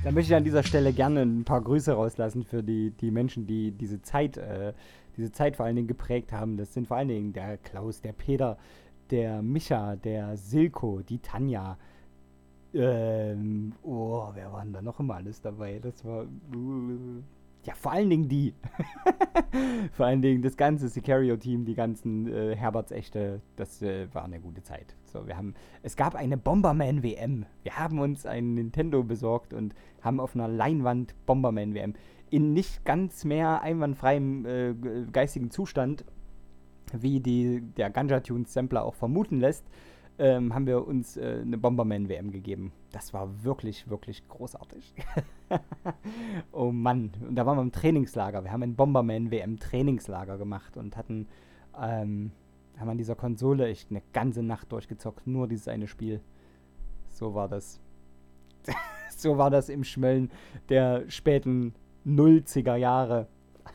Da möchte ich an dieser Stelle gerne ein paar Grüße rauslassen für die, die Menschen, die diese Zeit, äh, diese Zeit vor allen Dingen geprägt haben. Das sind vor allen Dingen der Klaus, der Peter, der Micha, der Silko, die Tanja. Ähm, oh, wer waren da noch immer alles dabei? Das war. Uh, ja, vor allen Dingen die. vor allen Dingen das ganze Sicario-Team, die ganzen äh, Herberts-Echte, das äh, war eine gute Zeit. So, wir haben, es gab eine Bomberman WM. Wir haben uns ein Nintendo besorgt und haben auf einer Leinwand Bomberman WM in nicht ganz mehr einwandfreiem äh, ge- geistigen Zustand, wie die, der Ganja Tunes Sampler auch vermuten lässt, ähm, haben wir uns äh, eine Bomberman WM gegeben. Das war wirklich, wirklich großartig. oh Mann. Und da waren wir im Trainingslager. Wir haben ein Bomberman WM Trainingslager gemacht und hatten, ähm, haben an dieser Konsole echt eine ganze Nacht durchgezockt. Nur dieses eine Spiel. So war das. so war das im Schmöllen der späten 90er Jahre.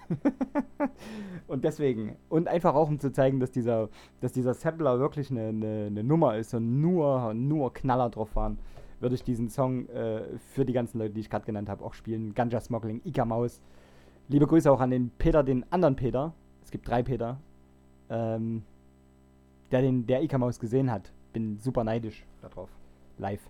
und deswegen, und einfach auch um zu zeigen, dass dieser, dass dieser Sampler wirklich eine, eine, eine Nummer ist und nur, nur Knaller drauf waren, würde ich diesen Song äh, für die ganzen Leute, die ich gerade genannt habe, auch spielen. Ganja Smuggling, Ika Maus. Liebe Grüße auch an den Peter, den anderen Peter. Es gibt drei Peter. Ähm, der den der Ika Maus gesehen hat. Bin super neidisch darauf. Live.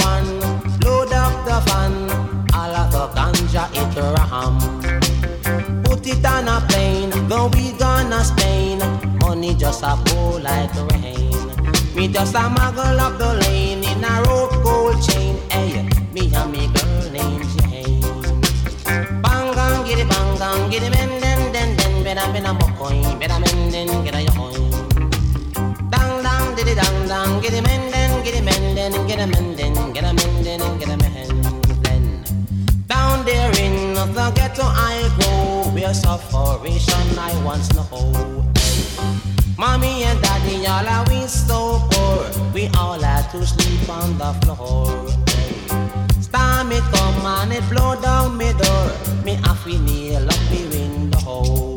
ram. Put it on a plane, go we gonna Spain. Money just a pour like rain. Me just a muggle up the lane in a rope gold chain. Hey, me and me girl named Jane. Bang gang, get it bang gang, it men den den den. Better men a mokoy, better men den a yoy. Dang dang, diddy dang dang, it men den, it men den, a men den, the ghetto I go, where sufferation I once know. Mommy and daddy all are we so poor, we all had to sleep on the floor. Storm it come and it blow down me door, me have to nail up me window.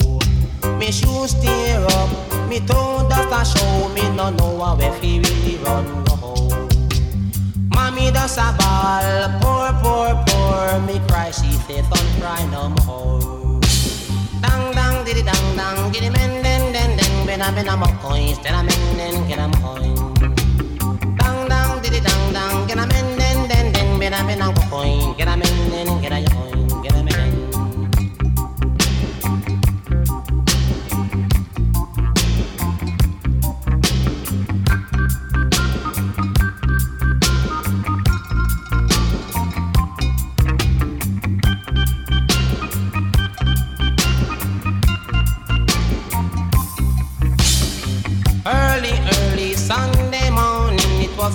Me shoes tear up, me toe dust a show, me no know where fi really run go. Mommy does a ball, poor, poor, poor. Me cry, she say, don't cry no more. Dang, dang, diddy, dang, dang, giddy, men, den, den, den, ben, a, ben, a, mo, coins, den, a, men, den, get a, coin. Dang, dang, diddy, dang, dang, get a, men, den, den, den, ben, a, ben, a, mo, coin, get a, men, den, a, coin, get a,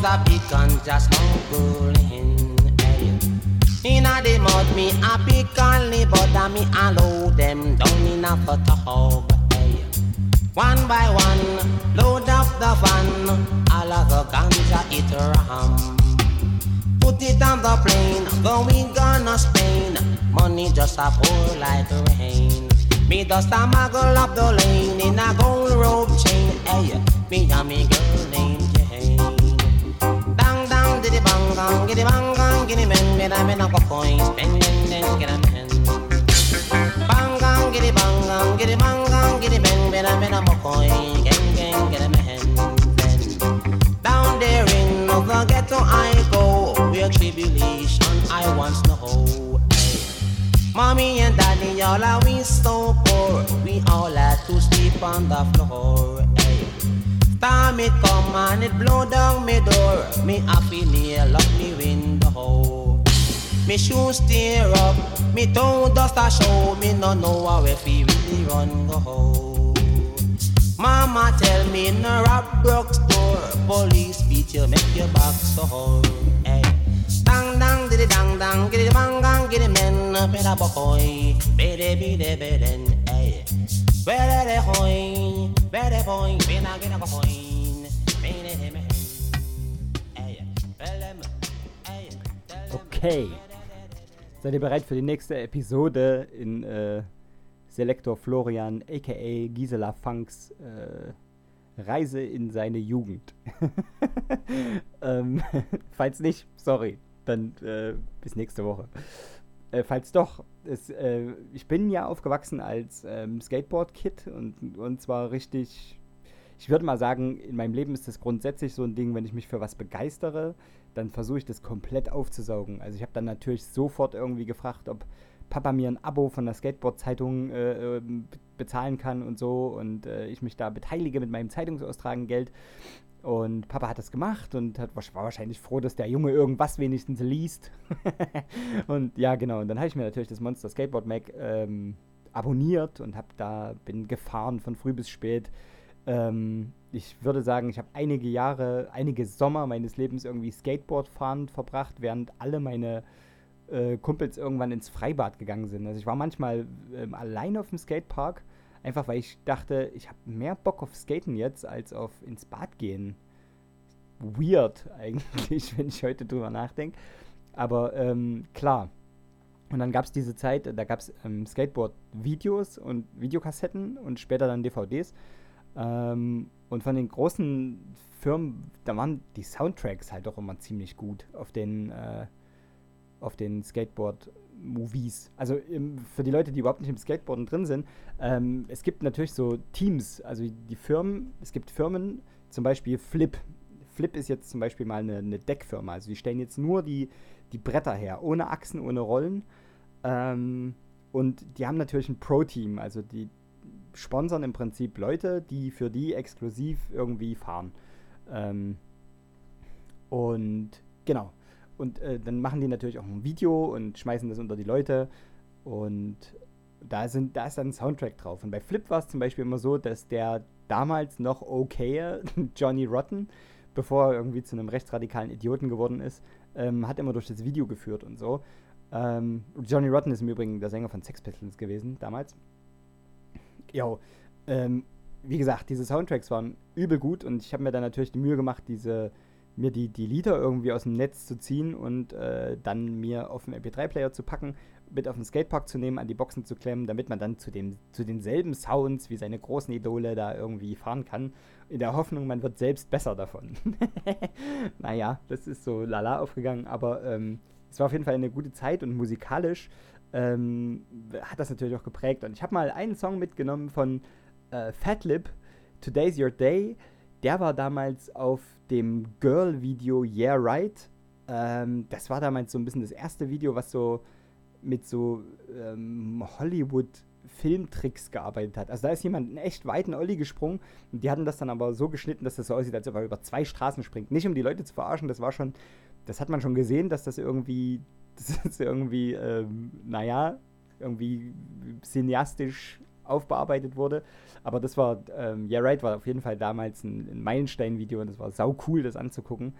it was a big and just smuggling. Hey. Inna the mud, me a pick and but and me a load them down in a tub. Hey. One by one, load up the van, all of the ganja it ram. Put it on the plane, going gonna Spain. Money just a pour like rain. Me just a muggle up the lane in a gold rope chain. Hey, me and me girl named giddy bang men, men I'm in a coin, spend and then get a man. Bang gang, giddy bang gang, giddy bang gang, giddy men, men I'm in a coin, gang gang, get a man. Down there in the ghetto I go, where tribulation I once know. Mommy and daddy, all are we so poor. We all had to sleep on the floor. Time it come and it blow down me door. Me happy nail up me window. Me shoes tear up, me toe dust a show. Me no know how if he really run go. Mama tell me a rap broke store, police beat you, make your back sore. Hey. Dang dang diddy dang dang, giddy bang gang, giddy men, better boy, better be the beden, hey. Better the Okay. Seid ihr bereit für die nächste Episode in äh, Selektor Florian aka Gisela Funks äh, Reise in seine Jugend? ähm, falls nicht, sorry, dann äh, bis nächste Woche. Äh, falls doch, es, äh, ich bin ja aufgewachsen als ähm, Skateboard-Kid und, und zwar richtig, ich würde mal sagen, in meinem Leben ist das grundsätzlich so ein Ding, wenn ich mich für was begeistere, dann versuche ich das komplett aufzusaugen. Also ich habe dann natürlich sofort irgendwie gefragt, ob Papa mir ein Abo von der Skateboard-Zeitung äh, äh, bezahlen kann und so und äh, ich mich da beteilige mit meinem Zeitungsaustragengeld. Und Papa hat das gemacht und hat, war wahrscheinlich froh, dass der Junge irgendwas wenigstens liest. und ja, genau. Und dann habe ich mir natürlich das Monster Skateboard Mac ähm, abonniert und habe da bin gefahren von früh bis spät. Ähm, ich würde sagen, ich habe einige Jahre, einige Sommer meines Lebens irgendwie Skateboard fahren verbracht, während alle meine äh, Kumpels irgendwann ins Freibad gegangen sind. Also ich war manchmal ähm, allein auf dem Skatepark, einfach weil ich dachte, ich habe mehr Bock auf Skaten jetzt als auf ins Bad gehen. Weird eigentlich, wenn ich heute drüber nachdenke. Aber ähm, klar. Und dann gab es diese Zeit, da gab es ähm, Skateboard-Videos und Videokassetten und später dann DVDs. Ähm, und von den großen Firmen, da waren die Soundtracks halt auch immer ziemlich gut auf den, äh, auf den Skateboard-Movies. Also im, für die Leute, die überhaupt nicht im Skateboarden drin sind, ähm, es gibt natürlich so Teams, also die Firmen, es gibt Firmen, zum Beispiel Flip. Flip ist jetzt zum Beispiel mal eine, eine Deckfirma, also die stellen jetzt nur die, die Bretter her, ohne Achsen, ohne Rollen. Ähm, und die haben natürlich ein Pro-Team, also die sponsern im Prinzip Leute, die für die exklusiv irgendwie fahren. Ähm, und genau. Und äh, dann machen die natürlich auch ein Video und schmeißen das unter die Leute. Und da, sind, da ist dann ein Soundtrack drauf. Und bei Flip war es zum Beispiel immer so, dass der damals noch okaye Johnny Rotten, bevor er irgendwie zu einem rechtsradikalen Idioten geworden ist, ähm, hat immer durch das Video geführt und so. Ähm, Johnny Rotten ist im Übrigen der Sänger von Sex Pistols gewesen damals. Jo, ähm, wie gesagt, diese Soundtracks waren übel gut und ich habe mir dann natürlich die Mühe gemacht, diese mir die, die Lieder irgendwie aus dem Netz zu ziehen und äh, dann mir auf den MP3-Player zu packen, mit auf den Skatepark zu nehmen, an die Boxen zu klemmen, damit man dann zu, dem, zu denselben Sounds wie seine großen Idole da irgendwie fahren kann. In der Hoffnung, man wird selbst besser davon. naja, das ist so lala aufgegangen, aber ähm, es war auf jeden Fall eine gute Zeit und musikalisch ähm, hat das natürlich auch geprägt. Und ich habe mal einen Song mitgenommen von äh, Fatlip, Today's Your Day. Der war damals auf dem Girl-Video Yeah Right. Ähm, das war damals so ein bisschen das erste Video, was so mit so ähm, Hollywood-Filmtricks gearbeitet hat. Also da ist jemand einen echt weiten Olli gesprungen und die hatten das dann aber so geschnitten, dass das so aussieht, als ob er über zwei Straßen springt. Nicht um die Leute zu verarschen, das war schon, das hat man schon gesehen, dass das irgendwie, das ist irgendwie, ähm, naja, irgendwie cineastisch aufbearbeitet wurde. Aber das war, ähm, Yeah Right war auf jeden Fall damals ein, ein Meilenstein-Video und es war sau cool, das anzugucken.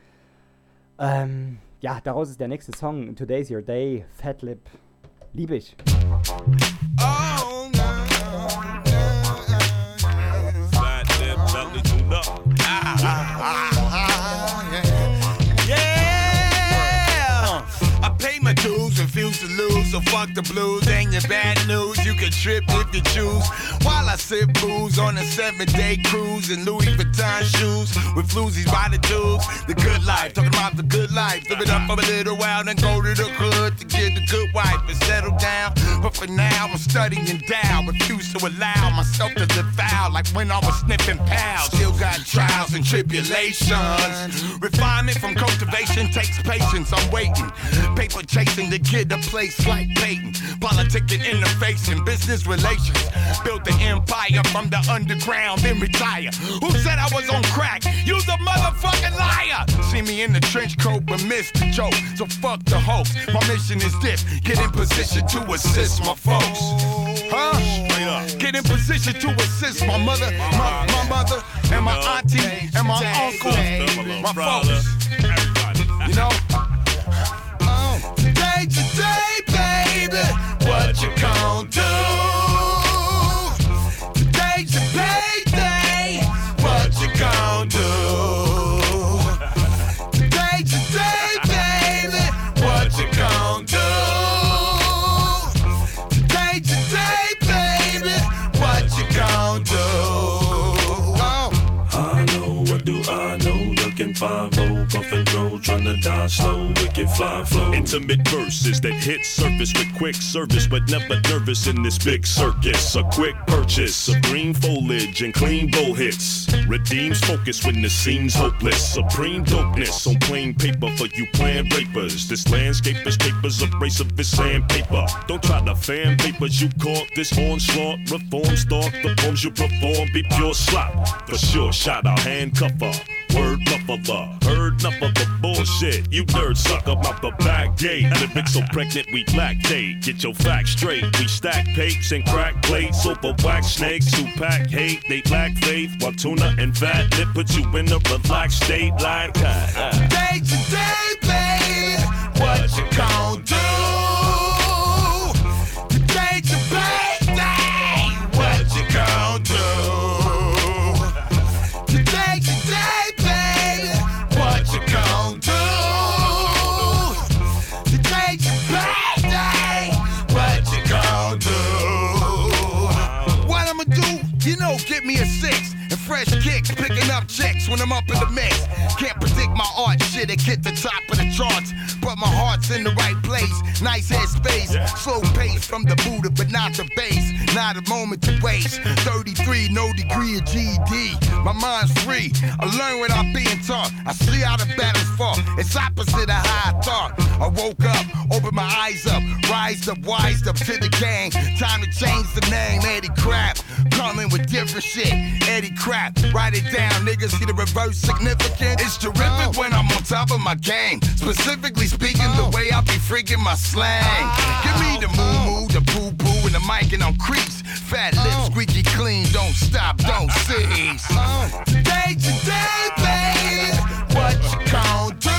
Ähm, ja, daraus ist der nächste Song, Today's Your Day, Fat Lip. Liebe ich. Oh, Fat lip, belly tuned up. Ah, ah, ah, lose. so fuck the blues. Ain't your bad news, you can trip if you choose. While I sip booze on a seven day cruise in Louis Vuitton shoes with floozies by the tubes. The good life, talking about the good life. Live it up for a little while, then go to the hood to get the good wife and settle down. But for now, I'm studying down. Refuse to allow myself to foul like when I was sniffing pals. Still got trials and tribulations. Refinement from cultivation takes patience. I'm waiting. Paper chasing to get a place like Peyton. Politicking interfacing, business relations. Built the empire from the underground, then retire. Who said I was on crack? You's a motherfucking liar. See me in the trench coat, but missed the joke. So fuck the hoax. My mission is this: get in position to assist my folks. Huh? Get in position to assist my mother, my, my mother, and my auntie, and my uncle, my folks. You know? What you gon' do? Die slow, wicked fly flow. Intimate verses that hit surface with quick service, but never nervous in this big circus. A quick purchase of green foliage and clean bow hits. Redeems focus when the scene's hopeless. Supreme dopeness on plain paper for you plan rapers. This landscape is papers, abrasive as sandpaper. Don't try to fan papers, you caught this onslaught. Reform start, the poems you perform be pure slop. For sure, shot out handcuffer. Word muffler, heard enough of the bullshit. You nerd suck up out the back gate. Lyrics so pregnant we lactate. Get your facts straight. We stack papes and crack plates over wax snakes who pack hate. They lack faith while tuna and fat lip put you in a relaxed state like ah, ah. that. to day, baby, what you gon' Not a moment to waste. 33, no degree of GED. My mind's free. I learn without being taught. I see how the battles fall. It's opposite of how I thought. I woke up, opened my eyes up, rise up, wise up to the game. Time to change the name, Eddie Crap. Coming with different shit, Eddie Crap. Write it down, niggas see the reverse significant. It's terrific when I'm on top of my game. Specifically speaking, the way I be freaking my slang. Give me the moo moo, the poo poo, and the mic and I'm creeps. Fat lips, squeaky clean, don't stop, don't cease. Today, today, baby, what you gon' do?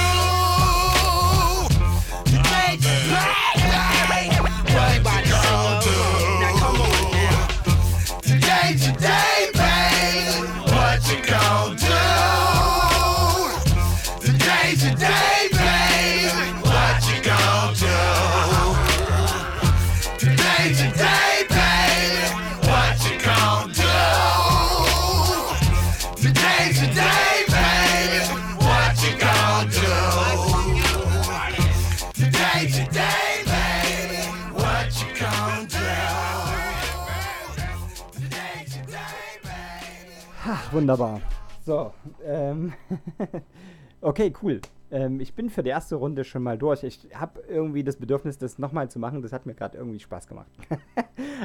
Wunderbar. So, ähm, okay, cool. Ähm, ich bin für die erste Runde schon mal durch. Ich habe irgendwie das Bedürfnis, das nochmal zu machen. Das hat mir gerade irgendwie Spaß gemacht.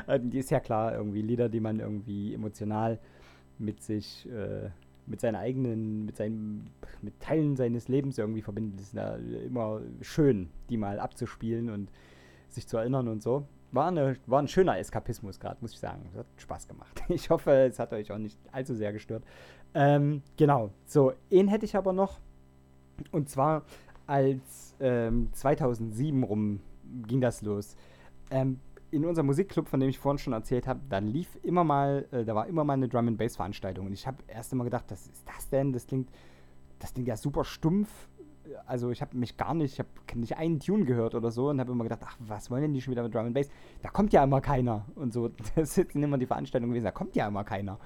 Ähm, die ist ja klar, irgendwie Lieder, die man irgendwie emotional mit sich, äh, mit seinen eigenen, mit seinen, mit Teilen seines Lebens irgendwie verbindet. Das ist ja immer schön, die mal abzuspielen und sich zu erinnern und so. War, eine, war ein schöner Eskapismus gerade, muss ich sagen. Es hat Spaß gemacht. Ich hoffe, es hat euch auch nicht allzu sehr gestört. Ähm, genau. So, ihn hätte ich aber noch. Und zwar als ähm, 2007 rum ging das los. Ähm, in unserem Musikclub, von dem ich vorhin schon erzählt habe, da lief immer mal, äh, da war immer mal eine Drum and Bass Veranstaltung und ich habe erst immer gedacht, was ist das denn? Das klingt, das klingt ja super stumpf Also ich habe mich gar nicht, ich habe nicht einen Tune gehört oder so und habe immer gedacht, ach, was wollen denn die schon wieder mit Drum and Bass? Da kommt ja immer keiner und so. Das sind immer die Veranstaltungen gewesen, da kommt ja immer keiner.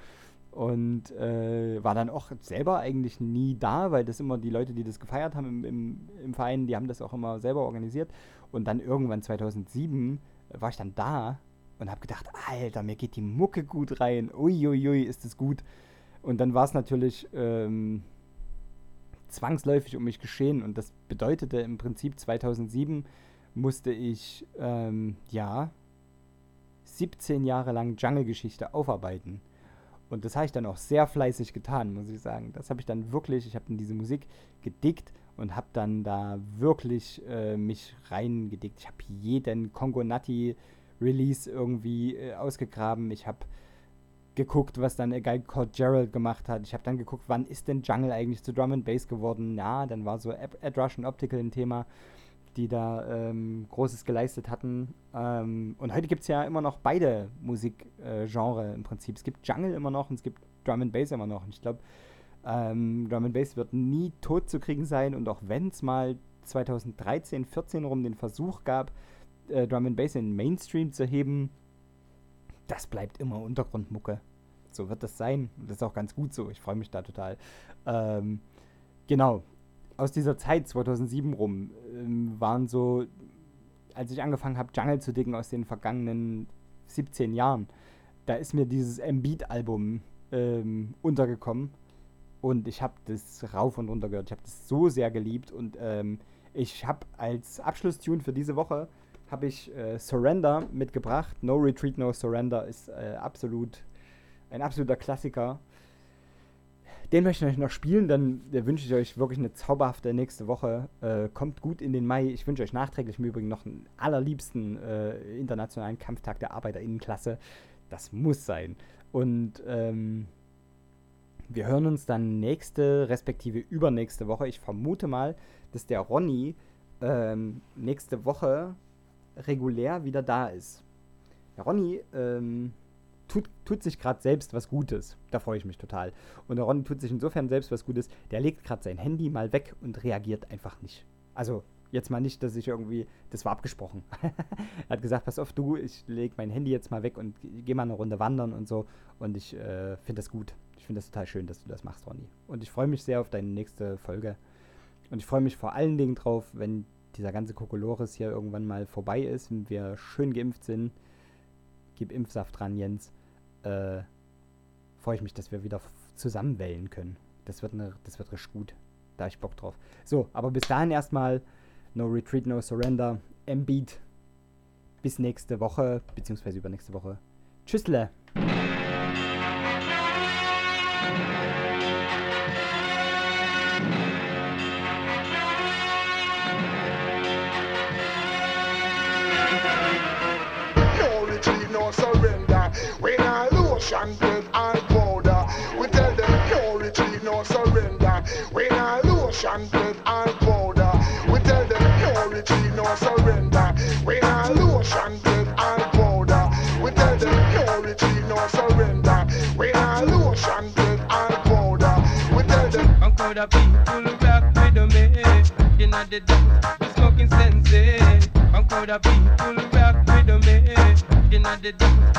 Und äh, war dann auch selber eigentlich nie da, weil das immer die Leute, die das gefeiert haben im, im, im Verein, die haben das auch immer selber organisiert. Und dann irgendwann 2007 war ich dann da und habe gedacht, Alter, mir geht die Mucke gut rein. Uiuiui, ist das gut. Und dann war es natürlich ähm, zwangsläufig um mich geschehen. Und das bedeutete im Prinzip 2007 musste ich, ähm, ja, 17 Jahre lang Jungle-Geschichte aufarbeiten. Und das habe ich dann auch sehr fleißig getan, muss ich sagen. Das habe ich dann wirklich, ich habe dann diese Musik gedickt und habe dann da wirklich äh, mich reingedickt. Ich habe jeden Kongo Natti Release irgendwie äh, ausgegraben. Ich habe geguckt, was dann A Guy Called Gerald gemacht hat. Ich habe dann geguckt, wann ist denn Jungle eigentlich zu Drum and Bass geworden? Ja, dann war so Ed Rush und Optical ein Thema, die da ähm, Großes geleistet hatten. Ähm, und heute gibt es ja immer noch beide Musikgenre äh, im Prinzip. Es gibt Jungle immer noch und es gibt Drum and Bass immer noch. Und ich glaube, ähm, Drum and Bass wird nie tot zu kriegen sein. Und auch wenn es mal 2013, 14 rum den Versuch gab, äh, Drum and Bass in den Mainstream zu heben, das bleibt immer Untergrundmucke. So wird das sein. Und das ist auch ganz gut so. Ich freue mich da total. Ähm, genau. Aus dieser Zeit, 2007 rum, ähm, waren so, als ich angefangen habe, Jungle zu dicken aus den vergangenen 17 Jahren, da ist mir dieses Embiid-Album ähm, untergekommen. Und ich habe das rauf und runter gehört. Ich habe das so sehr geliebt. Und ähm, ich habe als Abschlusstune für diese Woche habe ich äh, Surrender mitgebracht. No Retreat, No Surrender ist äh, absolut ein absoluter Klassiker. Den möchte ich euch noch spielen, dann wünsche ich euch wirklich eine zauberhafte nächste Woche. Äh, kommt gut in den Mai. Ich wünsche euch nachträglich im Übrigen noch einen allerliebsten äh, internationalen Kampftag der Arbeiterinnenklasse. Das muss sein. Und ähm, wir hören uns dann nächste, respektive übernächste Woche. Ich vermute mal, dass der Ronny ähm, nächste Woche regulär wieder da ist. Der Ronny ähm, tut, tut sich gerade selbst was Gutes. Da freue ich mich total. Und der Ronny tut sich insofern selbst was Gutes. Der legt gerade sein Handy mal weg und reagiert einfach nicht. Also jetzt mal nicht, dass ich irgendwie, das war abgesprochen. er hat gesagt, pass auf, du, ich lege mein Handy jetzt mal weg und gehe mal eine Runde wandern und so. Und ich äh, finde das gut. Ich finde das total schön, dass du das machst, Ronny. Und ich freue mich sehr auf deine nächste Folge. Und ich freue mich vor allen Dingen drauf, wenn dieser ganze Kokolores hier irgendwann mal vorbei ist und wir schön geimpft sind. Gib Impfsaft dran, Jens. Äh, freue ich mich, dass wir wieder zusammen wählen können. Das wird, ne, das wird richtig gut. Da habe ich Bock drauf. So, aber bis dahin erstmal No Retreat, No Surrender. M-Beat. Bis nächste Woche, beziehungsweise übernächste Woche. Tschüssle. content and powder. We tell them purity, no surrender. We not lotion, dead and powder. We tell them purity, no surrender. We not lotion, dead and powder. We tell them purity, no surrender. We not lotion, dead and powder. We tell them. I'm a people rock with me. You know the we smoking sensei. Eh? I'm a people rock with me. You know the dumb,